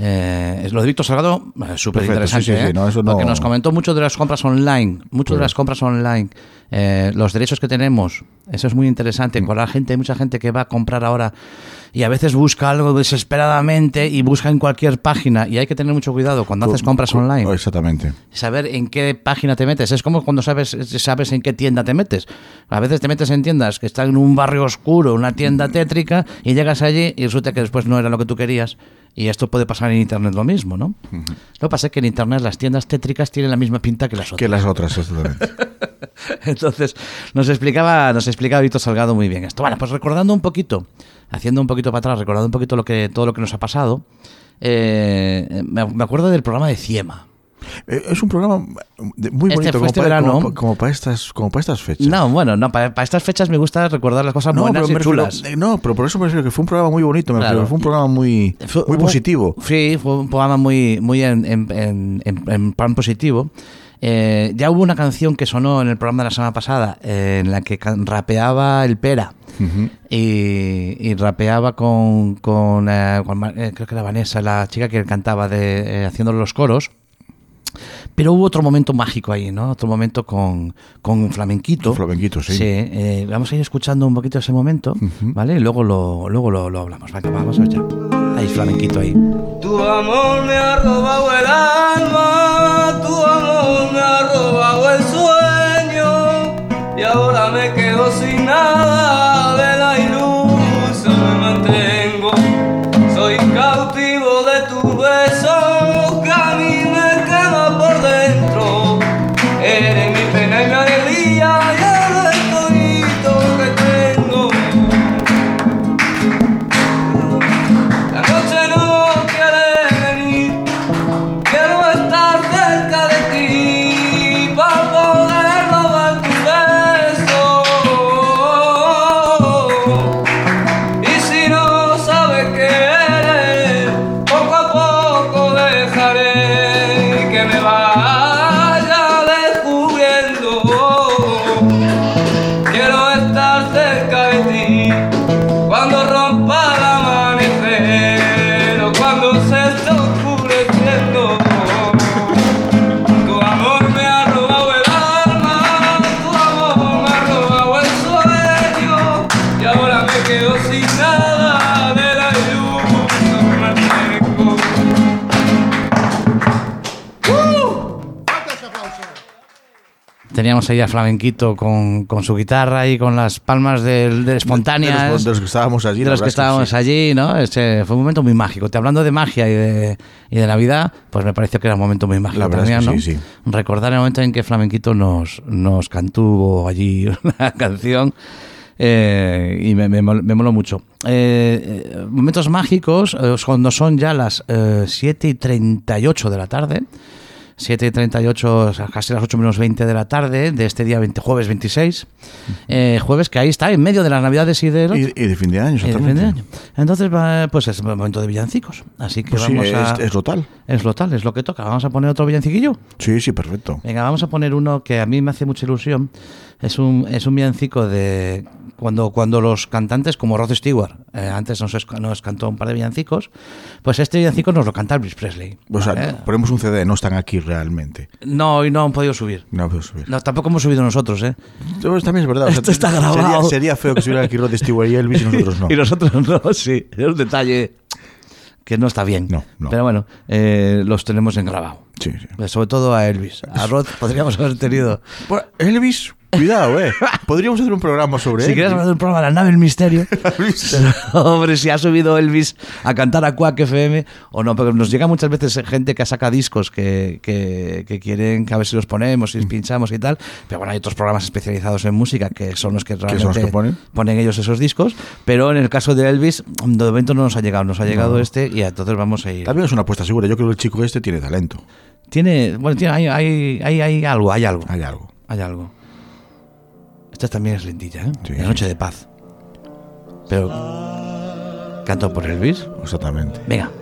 Eh, lo de Víctor Salgado, eh, súper interesante. sí, sí, sí, ¿eh? no, eso no- Porque nos comentó mucho de las compras online. Mucho de las compras online. eh, los derechos que tenemos. Eso es muy Mm. interesante. Con la gente, hay mucha gente que va a comprar ahora y a veces busca algo desesperadamente y busca en cualquier página. Y hay que tener mucho cuidado cuando haces compras online Exactamente. saber en qué página te metes. Es como cuando sabes, sabes en qué tienda te metes. A veces te metes en tiendas que están en un barrio oscuro, una tienda tétrica, y llegas allí y resulta que después no era lo que tú querías. Y esto puede pasar en Internet lo mismo, ¿no? Lo que pasa es que en Internet las tiendas tétricas tienen la misma pinta que las otras. Que las otras, exactamente. Entonces, nos explicaba, nos explicaba Víctor Salgado muy bien esto. Bueno, pues recordando un poquito, haciendo un poquito para atrás, recordando un poquito lo que, todo lo que nos ha pasado, eh, me, me acuerdo del programa de Ciema. Eh, Es un programa muy Este bonito, fue como, este para, verano. como, como para estas, como para estas fechas. No, bueno, no, para, para estas fechas me gusta recordar las cosas buenas pero y me refiero- chulas. eh, no, pero por eso me refiero que fue un programa muy bonito, me Claro. refiero, fue un programa muy, muy positivo. Sí, fue un programa muy, muy en, en- en- en- en plan positivo. Eh, ya hubo una canción que sonó en el programa de la semana pasada eh, en la que rapeaba el Pera y, y rapeaba con, con, eh, con eh, creo que era Vanessa, la chica que cantaba de, eh, haciendo los coros. Pero hubo otro momento mágico ahí, ¿no? Otro momento con, con flamenquito. flamenquito, sí. Sí, eh, vamos a ir escuchando un poquito ese momento, ¿vale? Y luego lo, luego lo, lo hablamos. Venga, vamos a ver ya. Ahí, flamenquito ahí. Tu amor me ha robado el alma, ahora me quedo sin nada Teníamos ahí a Flamenquito con, con su guitarra y con las palmas de, de espontáneas. De los- de los que estábamos allí, De los que es estábamos sí. allí, ¿no? Este fue un momento muy mágico. Te hablando de magia y de, y de Navidad, pues me pareció que era un momento muy mágico La verdad es también, que ¿no? sí, Recordar el momento en que Flamenquito nos, nos cantó allí una canción. eh, y me, me, me moló mucho. Eh, eh, momentos mágicos, eh, cuando son ya las eh, 7 y 38 de la tarde. 7 y 38, o sea, casi las 8 menos 20 de la tarde de este día 20, jueves 26. Eh, jueves que ahí está, en medio de las navidades y de, Y, y de fin de año, y de fin exactamente. de año. Entonces, pues es el momento de villancicos. Así que Pues sí, vamos a. es, es total. Es lo tal, es lo que toca. Vamos a poner otro villanciquillo. Sí, sí, perfecto. Venga, vamos a poner uno que a mí me hace mucha ilusión. Es un, es un villancico de cuando, cuando los cantantes, como Rod Stewart, eh, antes nos, nos cantó un par de villancicos, pues este villancico nos lo canta Elvis Presley. O sea, ¿vale? ponemos un CD, no están aquí realmente. No, y no han podido subir. No puedo subir. No, tampoco hemos subido nosotros, ¿eh? Pues también es verdad. o sea, Esto está sería- grabado. Sería, feo que estuvieran aquí Rod Stewart y Elvis y nosotros no. y nosotros no, sí. Es un detalle que no está bien. No, no. Pero bueno, eh, los tenemos en grabado. Sí, sí. Sobre todo a Elvis. A Rod podríamos haber tenido. Bueno, Elvis, cuidado, eh. Podríamos hacer un programa sobre Si quieres hablar del programa La nave del misterio. Hombre, si ha subido Elvis a cantar a Quack FM o no, porque nos llega muchas veces gente que saca discos que, que, que quieren que a ver si los ponemos, si los pinchamos y tal. Pero bueno, hay otros programas especializados en música que son los que son los realmente ponen? ellos esos discos. Pero en el caso de Elvis, de momento no nos ha llegado. Nos ha llegado No. este y entonces vamos a ir. También es una apuesta segura. Yo creo que el chico este tiene talento. Tiene, bueno, tiene, hay, hay, hay, hay algo, hay algo. Hay algo. Hay algo. Esta también es lentilla, ¿eh? Sí. La noche de paz. Pero. ¿Canto por Elvis? Exactamente. Venga.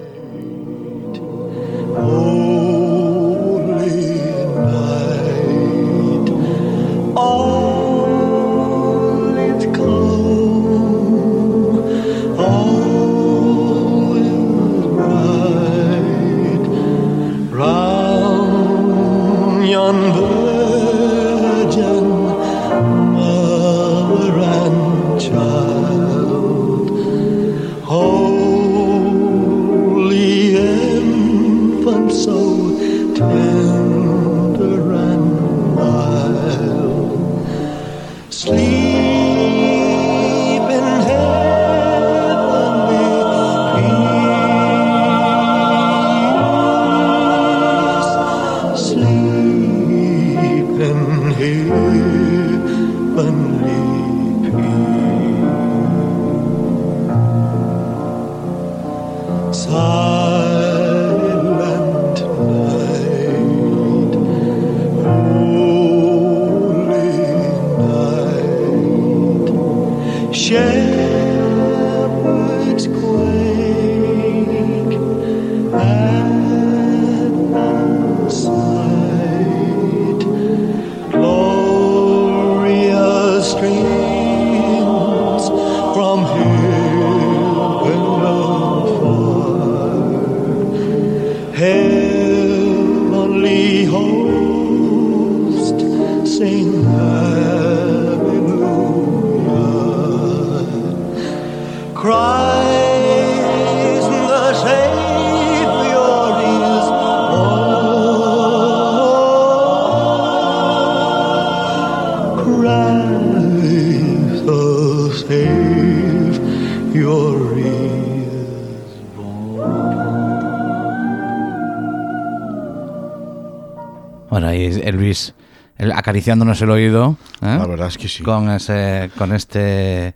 Es Elvis el- acariciándonos el oído. ¿eh? La verdad es que sí. Con, ese, con este,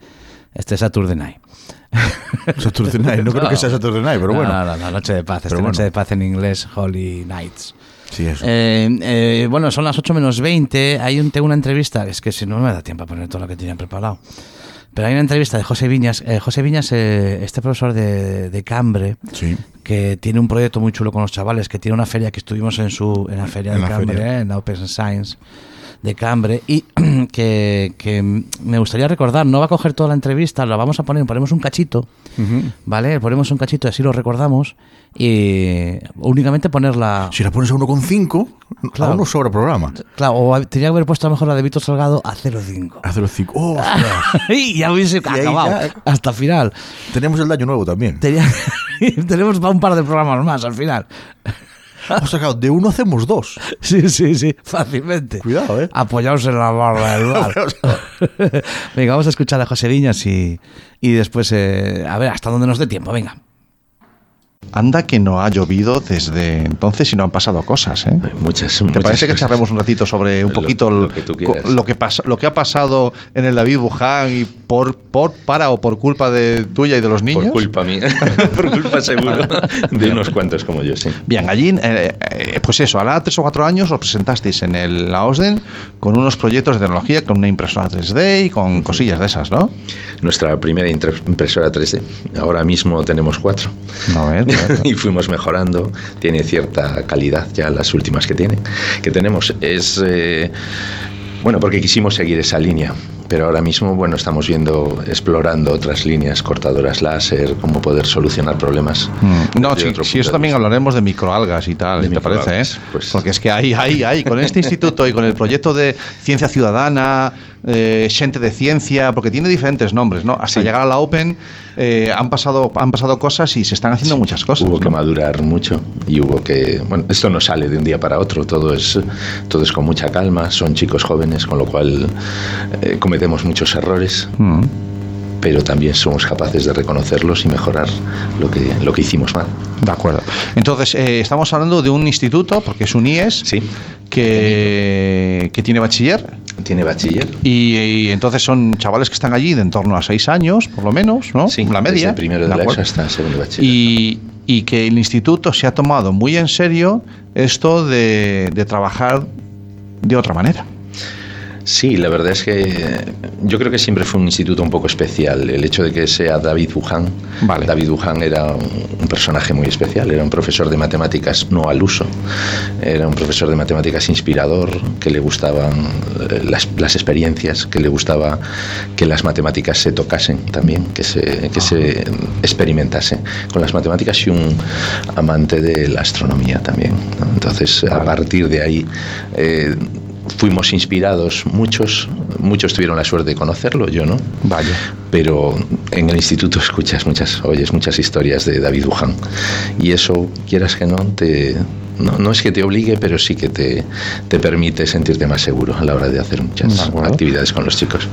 este Saturday Night. Saturday Night, no creo que sea Saturday Night, pero No, bueno. No, no, no, Noche de Paz. Esta Noche de Paz en inglés, Holy Nights. Sí, eso. Eh, eh, bueno, son las 8 menos 20. Hay un, tengo una entrevista. Es que si no me da tiempo a poner todo lo que tenía preparado. Pero hay una entrevista de José Viñas. Eh, José Viñas, eh, este profesor de, de Cambre, Sí. Que tiene un proyecto muy chulo con los chavales, que tiene una feria que estuvimos en su en la feria En de eh, en la Open Science de Cambre, y que, que me gustaría recordar, no va a coger toda la entrevista, la vamos a poner, ponemos un cachito, ¿vale? Ponemos un cachito, así lo recordamos, y únicamente ponerla... Si la pones a 1,5, Claro. a uno sobra programa. Claro, o tenía que haber puesto a lo mejor la de Víctor Salgado a 0,5. A 0,5. ¡Oh, y ya hubiese acabado ya- hasta final. Tenemos el daño nuevo también. Tenía- tenemos un par de programas más al final. O sea, claro, de uno hacemos dos. Sí, sí, sí, fácilmente. Cuidado, ¿eh? Apoyaos en la barra del bar. venga, vamos a escuchar a José Viñas y, y después, eh, a ver, hasta dónde nos dé tiempo, venga. Anda que no ha llovido desde entonces y no han pasado cosas, ¿eh? Muchas, ¿Te muchas parece que cosas. charlemos un ratito sobre un poquito lo que lo que pasa, lo que ha pasado en el David Buján y por, por para o por culpa de tuya y de los niños? Por culpa mía. Por culpa seguro de unos cuantos como yo, sí. Bien, allí, eh, eh, pues eso, a tres o cuatro años os presentasteis en el, la OSDEN con unos proyectos de tecnología, con una impresora 3D y con cosillas de esas, ¿no? Nuestra primera impresora 3D. Ahora mismo tenemos cuatro. No, ¿eh? y fuimos mejorando. Tiene cierta calidad ya las últimas que tiene, que tenemos. Es eh, bueno porque quisimos seguir esa línea. Pero ahora mismo, bueno, estamos viendo, explorando otras líneas, cortadoras láser, cómo poder solucionar problemas. Mm, No, sí, punto eso también hablaremos de microalgas y tal, De ¿te parece? eh? pues. Porque es que hay, hay, hay, con este instituto y con el proyecto de ciencia ciudadana, eh, gente de ciencia, porque tiene diferentes nombres, ¿no? Hasta llegar a la Open eh, han, pasado, han pasado cosas y se están haciendo muchas cosas. Hubo que madurar mucho y hubo que, bueno, esto no sale de un día para otro, todo es, todo es con mucha calma, son chicos jóvenes, con lo cual eh, cometemos muchos errores, Mm. pero también somos capaces de reconocerlos y mejorar lo que, lo que hicimos mal. De acuerdo. Entonces, eh, estamos hablando de un instituto, porque es un IES, que, que tiene bachiller. Tiene bachiller. Y, y entonces son chavales que están allí de en torno a seis años, por lo menos, ¿no? Sí, la media. desde primero de la acuerdo? EXO hasta segundo de bachiller. Y, y que el instituto se ha tomado muy en serio esto de, de trabajar de otra manera. Sí, la verdad es que yo creo que siempre fue un instituto un poco especial. El hecho de que sea David Buján. David Buján era un, personaje muy especial. Era un profesor de matemáticas no al uso. Era un profesor de matemáticas inspirador, que le gustaban eh, las, las experiencias, que le gustaba que las matemáticas se tocasen también, que se, que se experimentase con las matemáticas y un amante de la astronomía también. ¿no? Entonces, a partir de ahí... eh, fuimos inspirados muchos, muchos tuvieron la suerte de conocerlo, yo no. Vaya. Pero en el instituto escuchas muchas, oyes muchas historias de David Buján. Y eso, quieras que no, te, no, no es que te obligue, pero sí que te, te permite sentirte más seguro a la hora de hacer muchas actividades con los chicos.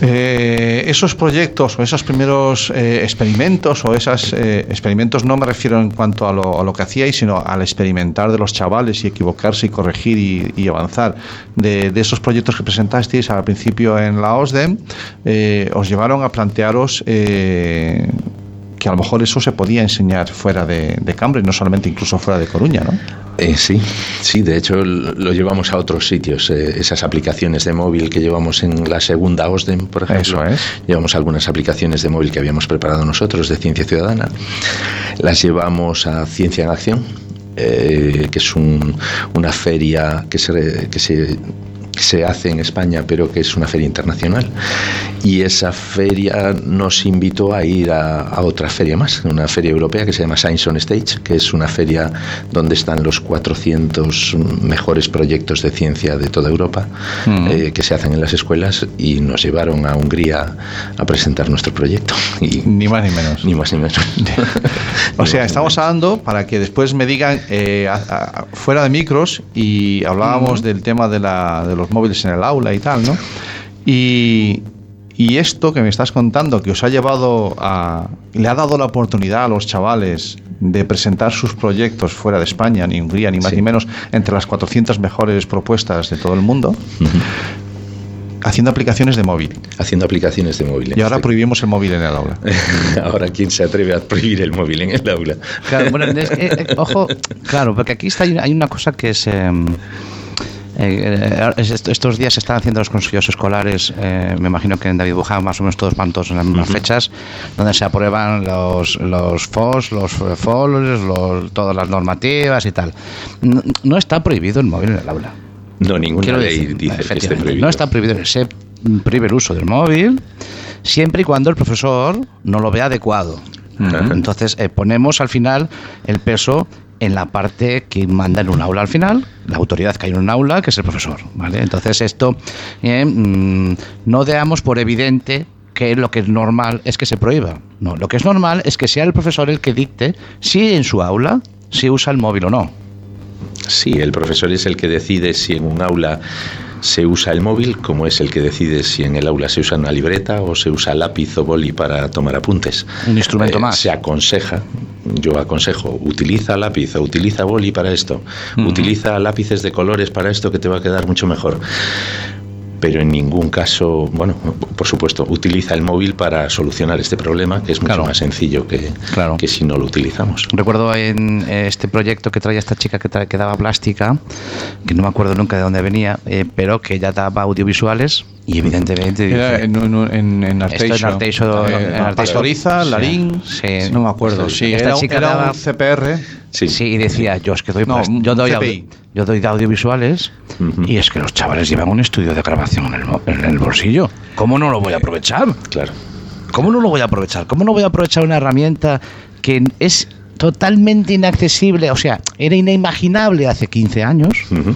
Eh, esos proyectos o esos primeros eh, experimentos o esos experimentos no me refiero en cuanto a lo, a lo que hacíais, sino al experimentar de los chavales y equivocarse y corregir y, y avanzar. De, de, esos proyectos que presentasteis al principio en la OSDEM, eh, os llevaron a plantearos eh, que a lo mejor eso se podía enseñar fuera de, de Cambridge, no solamente incluso fuera de Coruña, ¿no? Eh, sí, sí, de hecho lo llevamos a otros sitios, eh, esas aplicaciones de móvil que llevamos en la segunda OSDEM, por ejemplo. Eso es. Llevamos algunas aplicaciones de móvil que habíamos preparado nosotros de Ciencia Ciudadana, las llevamos a Ciencia en Acción, eh, que es un, una feria que se, que se se hace en España, pero que es una feria internacional. Y esa feria nos invitó a ir a, a, otra feria más, una feria europea que se llama Science on Stage, que es una feria donde están los 400 mejores proyectos de ciencia de toda Europa mm. eh, que se hacen en las escuelas y nos llevaron a Hungría a presentar nuestro proyecto. Y ni más ni menos. Ni más ni menos. o sea, estamos hablando para que después me digan eh, a, a, fuera de micros y hablábamos mm. del tema de, la, de los móviles en el aula y tal, ¿no? Y, y, esto que me estás contando, que os ha llevado a. le ha dado la oportunidad a los chavales de presentar sus proyectos fuera de España, ni Hungría, ni más sí. ni menos, entre las 400 mejores propuestas de todo el mundo. Uh -huh. Haciendo aplicaciones de móvil. Haciendo aplicaciones de móvil. Y ahora prohibimos el móvil en el aula. ahora, ¿quién se atreve a prohibir el móvil en el aula? Claro, bueno, es, eh, eh, ojo, claro, porque aquí está, hay una cosa que es. Eh, eh, estos días se están haciendo los consejos escolares, eh, me imagino que en David Buján más o menos todos van todos en las mismas uh -huh. fechas, donde se aprueban los, los FOS, los FOLs, los, todas las normativas y tal. No, no, está prohibido el móvil en el aula. No, ninguna Quiero ley decir, dice que esté prohibido. No está prohibido, se prohíbe el uso del móvil siempre y cuando el profesor no lo vea adecuado. Uh -huh. Entonces eh, ponemos al final el peso en la parte que manda en un aula al final, la autoridad que hay en un aula, que es el profesor. ¿vale? Entonces esto eh, mmm, no damos por evidente que lo que es normal es que se prohíba. No, lo que es normal es que sea el profesor el que dicte si en su aula se usa el móvil o no. Sí, el profesor es el que decide si en un aula se usa el móvil, como es el que decide si en el aula se usa una libreta o se usa lápiz o boli para tomar apuntes. Un instrumento eh, más. Se aconseja, yo aconsejo, utiliza lápiz o utiliza boli para esto, uh -huh. utiliza lápices de colores para esto que te va a quedar mucho mejor pero en ningún caso, bueno, por supuesto, utiliza el móvil para solucionar este problema, que es mucho claro. más sencillo que, claro. que si no lo utilizamos. Recuerdo en este proyecto que traía esta chica que, tra que daba plástica, que no me acuerdo nunca de dónde venía, eh, pero que ya daba audiovisuales y evidentemente Era en, en, en Arteixo, en Arteixo, en Arteixo. Pastoriza, Larín, sí. no me acuerdo, sí, esta era, chica era daba, un CPR. Sí. sí, y decía, yo es que doy, no, yo doy, audio, yo doy de audiovisuales uh -huh. y es que los chavales llevan un estudio de grabación en el, en el bolsillo. ¿Cómo no lo voy a aprovechar? Claro. ¿Cómo no lo voy a aprovechar? ¿Cómo no voy a aprovechar una herramienta que es totalmente inaccesible? O sea, era inimaginable hace 15 años. Uh -huh.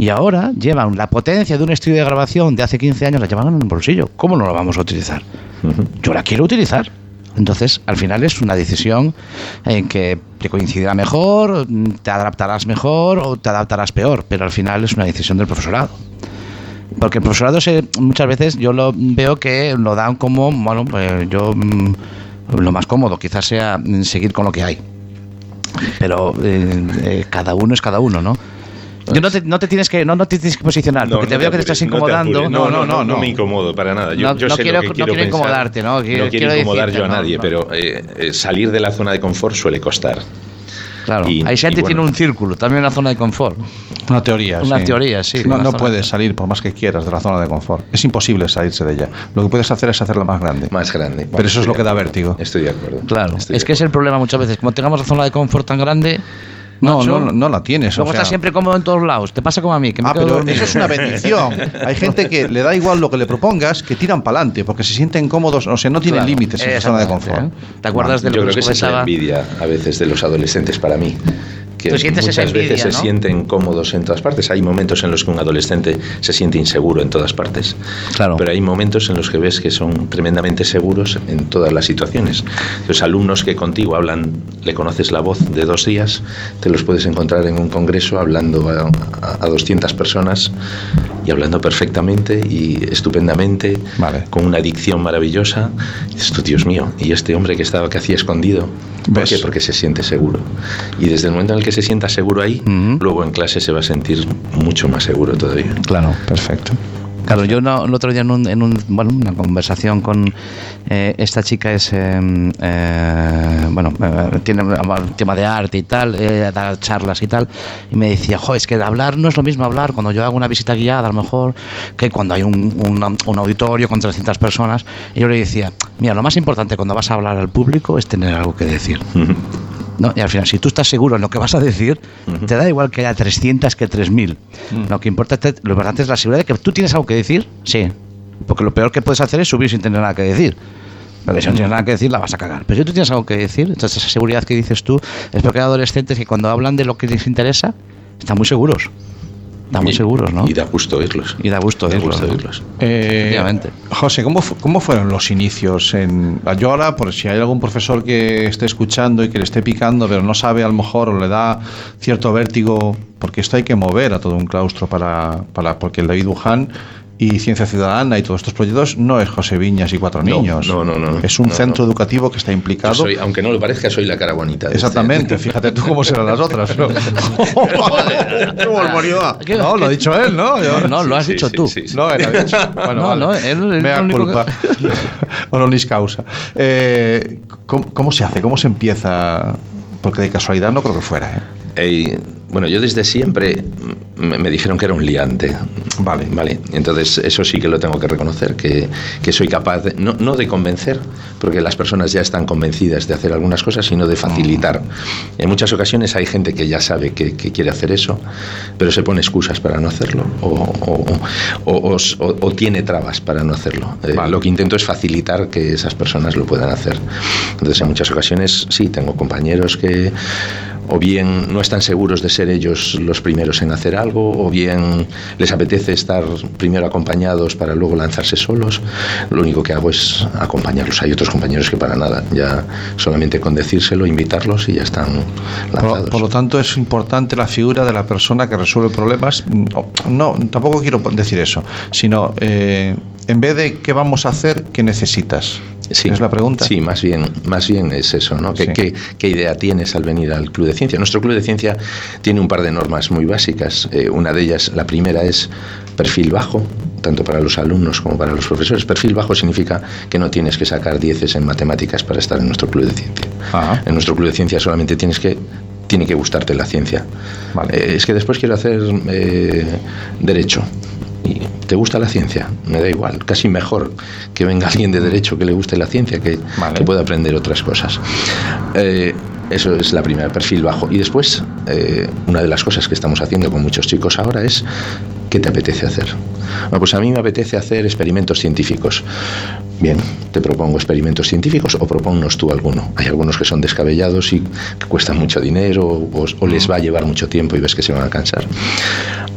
Y ahora llevan la potencia de un estudio de grabación de hace 15 años, la llevan en el bolsillo. ¿Cómo no la vamos a utilizar? Uh -huh. Yo la quiero utilizar. Entonces, al final es una decisión en que te coincidirá mejor, te adaptarás mejor o te adaptarás peor, pero al final es una decisión del profesorado. Porque el profesorado se, muchas veces yo lo veo que lo dan como, bueno, pues yo mm, lo más cómodo quizás sea seguir con lo que hay. Pero eh, eh, cada uno es cada uno, ¿no? Yo no te, no te, tienes que no, no te tienes que posicionar no, porque te no veo te que te estás incomodando. No, no, no, no, me incomodo para nada. Yo, yo sé quiero, lo que quiero, quiero incomodarte, ¿no? Quiero, no quiero, quiero incomodar decirte, yo a nadie, pero eh, eh, salir de la zona de confort suele costar. Claro, y, hay gente que bueno, tiene un círculo, también una zona de confort. Una teoría, Una sí. teoría, sí. No, no puedes salir por más que quieras de la zona de confort. Es imposible salirse de ella. Lo que puedes hacer es hacerla más grande. Más grande. Pero eso es lo que da vértigo. Estoy de acuerdo. Claro, Estoy es que es el problema muchas veces. Como tengamos la zona de confort tan grande, no, no, no, no, la tienes. Luego o sea... estás siempre cómodo en todos lados. Te pasa como a mí. Que me ah, quedo pero dormido. eso es una bendición. Hay gente que le da igual lo que le propongas, que tiran para adelante, porque se sienten cómodos, o sea, no tienen Claro, límites en la zona de confort. ¿eh? ¿Te acuerdas de Yo lo creo que que esa es la envidia a veces de los adolescentes para mí que muchas veces envidia, se ¿no? sienten cómodos en todas partes. Hay momentos en los que un adolescente se siente inseguro en todas partes. Claro. Pero hay momentos en los que ves que son tremendamente seguros en todas las situaciones. Los alumnos que contigo hablan, le conoces la voz de dos días, te los puedes encontrar en un congreso hablando a, a- a 200 personas y hablando perfectamente y estupendamente, con una dicción maravillosa. Y dices tú, Dios mío, y este hombre que estaba que hacía escondido, ¿por qué? Porque se siente seguro. Y desde el momento en el que se sienta seguro ahí, luego en clase se va a sentir mucho más seguro todavía. Claro, perfecto. Claro, yo no- el otro día en, un, en un- bueno, una conversación con eh, esta chica es, eh, eh, bueno, eh, tiene un tema de arte y tal, da charlas y tal, y me decía, jo, es que hablar no es lo mismo hablar cuando yo hago una visita guiada, a lo mejor, que cuando hay un, un- un auditorio con 300 personas. Y yo le decía, mira, lo más importante cuando vas a hablar al público es tener algo que decir. ¿No? Y al final, si tú estás seguro en lo que vas a decir, te da igual que haya 300 que 3000. Lo que importa, es- lo importante es la seguridad de que tú tienes algo que decir, sí. Porque lo peor que puedes hacer es subir sin tener nada que decir. Porque si no tienes nada que decir, la vas a cagar. Pero si tú tienes algo que decir, entonces esa seguridad que dices tú es porque hay adolescentes que cuando hablan de lo que les interesa, están muy seguros. Están muy Y- seguros, ¿no? Y da gusto oírlos. Y da gusto Da oírlos. oírlos. Eh, Efectivamente. José, ¿cómo, ¿cómo fueron los inicios? En, yo ahora, por si hay algún profesor que esté escuchando y que le esté picando, pero no sabe a lo mejor o le da cierto vértigo, porque esto hay que mover a todo un claustro para, para porque el David Luján y Ciencia Ciudadana y todos estos proyectos no es José Viñas y Cuatro Niños. no, no, no, es un no, centro no. educativo que está implicado. soy- aunque no lo parezca, soy la cara bonita. de este- Exactamente, fíjate tú cómo serán las otras. ¿no? ¡Qué barbaridad! No, lo ha dicho él, ¿no? Yo- No, lo has dicho tú. No, él ha dicho. Bueno, No, vale. no, él es Mea que- culpa. Causa. Eh, ¿cómo, cómo se hace? ¿Cómo se empieza? Porque de casualidad no creo que fuera. ¿eh? Eh, bueno, yo desde siempre me, me dijeron que era un liante. Vale. Vale. Entonces, eso sí que lo tengo que reconocer, que, que soy capaz, de- no, no de convencer, porque las personas ya están convencidas de hacer algunas cosas, sino de facilitar. En muchas ocasiones hay gente que ya sabe que, que quiere hacer eso, pero se pone excusas para no hacerlo, o, o- o- o- tiene trabas para no hacerlo. Eh, Lo que intento es facilitar que esas personas lo puedan hacer. Entonces, en muchas ocasiones, sí, tengo compañeros que o bien no están seguros de ser ellos los primeros en hacer algo, o bien les apetece estar primero acompañados para luego lanzarse solos. Lo único que hago es acompañarlos. Hay otros compañeros que para nada, ya solamente con decírselo, invitarlos y ya están Por, lanzados. por lo tanto, es importante la figura de la persona que resuelve problemas. No, no, tampoco quiero decir eso, sino eh, en vez de qué vamos a hacer, ¿qué necesitas? Sí, es la pregunta. Sí, más bien, más bien es eso, ¿no? ¿Qué, qué- qué idea tienes al venir al Club de Ciencia? Nuestro Club de Ciencia tiene un par de normas muy básicas. Eh, una de ellas, la primera es perfil bajo, tanto para los alumnos como para los profesores. Perfil bajo significa que no tienes que sacar dieces en matemáticas para estar en nuestro Club de Ciencia. En nuestro Club de Ciencia solamente tienes que tiene que gustarte la ciencia. Eh, es que después quiero hacer eh, derecho. ¿Y ¿Te gusta la ciencia? Me da igual, casi mejor que venga alguien de derecho que le guste la ciencia, que, que pueda aprender otras cosas. Eh, eso es la primera, perfil bajo. Y después, eh, una de las cosas que estamos haciendo con muchos chicos ahora es, ¿qué te apetece hacer? Bueno, pues a mí me apetece hacer experimentos científicos. Bien, te propongo experimentos científicos o propónnos tú alguno. Hay algunos que son descabellados y que cuestan mucho dinero o, o les va a llevar mucho tiempo y ves que se van a cansar.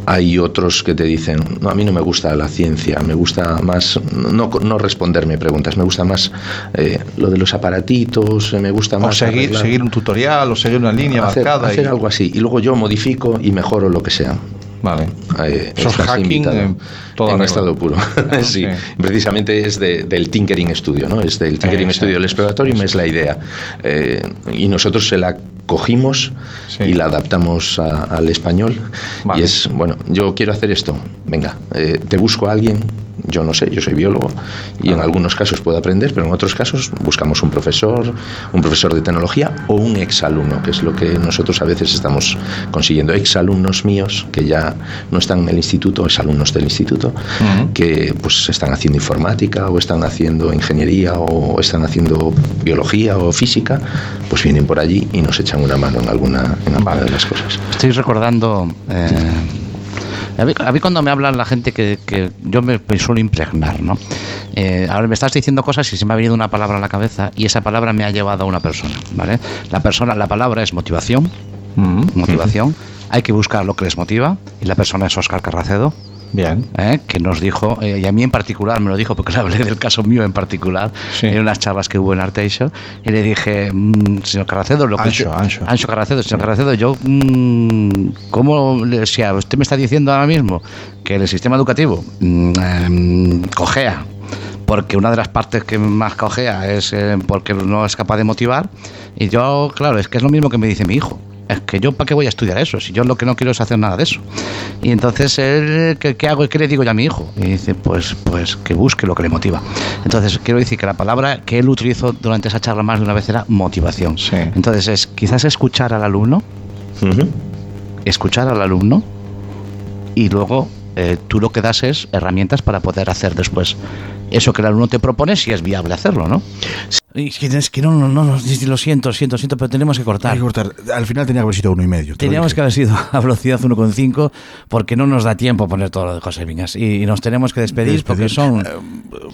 Hay otros que te dicen, no, a mí no me gusta la ciencia, me gusta más, no, no responderme preguntas, me gusta más eh, lo de los aparatitos, me gusta O más... seguir, arreglar- seguir un tutorial o seguir una línea hacer, marcada. hacer y- algo así. Y luego yo modifico y mejoro lo que sea. Vale. Eh, Eso es hacking en toda en estado puro. sí. Precisamente es de- del Tinkering Studio, ¿no? Es del Tinkering Exacto. Studio. El Exploratorium es la idea. Eh, y nosotros se la cogimos y la adaptamos a- al español. Y es, bueno, yo quiero hacer esto. Venga, eh, te busco a alguien. Yo no sé, yo soy biólogo y en algunos casos puedo aprender, pero en otros casos buscamos un profesor, un profesor de tecnología o un exalumno, que es lo que nosotros a veces estamos consiguiendo. Exalumnos míos que ya no están en el instituto, exalumnos del instituto, que pues están haciendo informática o están haciendo ingeniería o están haciendo biología o física, pues vienen por allí y nos echan una mano en alguna, en alguna de las cosas. Estoy recordando. eh, a, mí, a mí cuando me hablan la gente que, que yo me, me suelo impregnar, ¿no? Eh, ahora me estás diciendo cosas y se me ha venido una palabra a la cabeza y esa palabra me ha llevado a una persona, ¿vale? La persona, la palabra es motivación motivación. Hay que buscar lo que les motiva y la persona es Oscar Carracedo. Bien. ¿eh? que nos dijo, eh, y a mí en particular me lo dijo porque le hablé del caso mío en particular, en unas charlas que hubo en Arteixo, y le dije, mm, señor Carracedo, lo que Ancho, Ancho. Ancho Carracedo, señor Carracedo, yo, mm, ¿cómo, le- si a usted me está diciendo ahora mismo que el sistema educativo mm, em, cojea, porque una de las partes que más cojea es eh, porque no es capaz de motivar, y yo, claro, es que es lo mismo que me dice mi hijo. Es que yo, ¿para qué voy a estudiar eso? Si yo lo que no quiero es hacer nada de eso. Y entonces, él, ¿qué, qué hago? ¿Qué le digo yo a mi hijo? Y dice, pues, pues que busque lo que le motiva. Entonces, quiero decir que la palabra que él utilizó durante esa charla más de una vez era motivación. Entonces, es quizás escuchar al alumno, escuchar al alumno, y luego eh, tú lo que das es herramientas para poder hacer después eso que el alumno te propone si es viable hacerlo, ¿no? Es que, no, no, no, lo siento, siento, siento, pero tenemos que cortar. Hay que cortar. Al final tenía que haber sido uno y medio. te lo Teníamos que haber sido a velocidad 1,5 porque no nos da tiempo poner todo lo de José Viñas. Y, y nos tenemos que despedir, porque son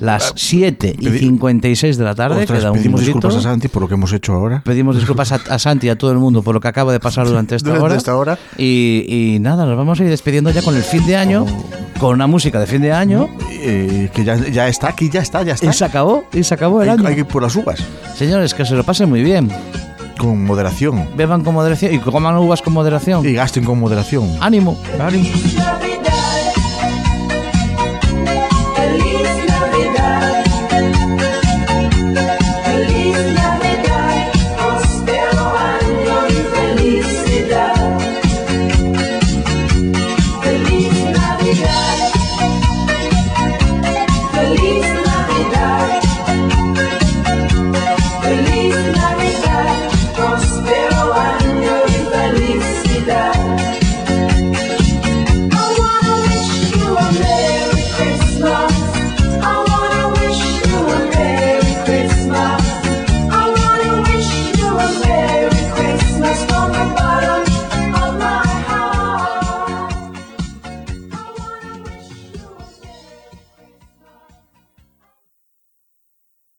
las 7 y 56 de la tarde. Ostras, un pedimos disculpas a Santi por lo que hemos hecho ahora. Pedimos disculpas a, a Santi y a todo el mundo por lo que acaba de pasar durante esta Durante hora. esta hora. Y, y nada, nos vamos a ir despidiendo ya con el fin de año, con una música de fin de año. Eh, que ya, ya está aquí, ya está, ya está. Y se acabó, y se acabó el Hay- año. hay que ir por las uvas. Señores, que se lo pasen muy bien. Con moderación. Beban con moderación y coman uvas con moderación. Y gasten con moderación. Ánimo. Ánimo.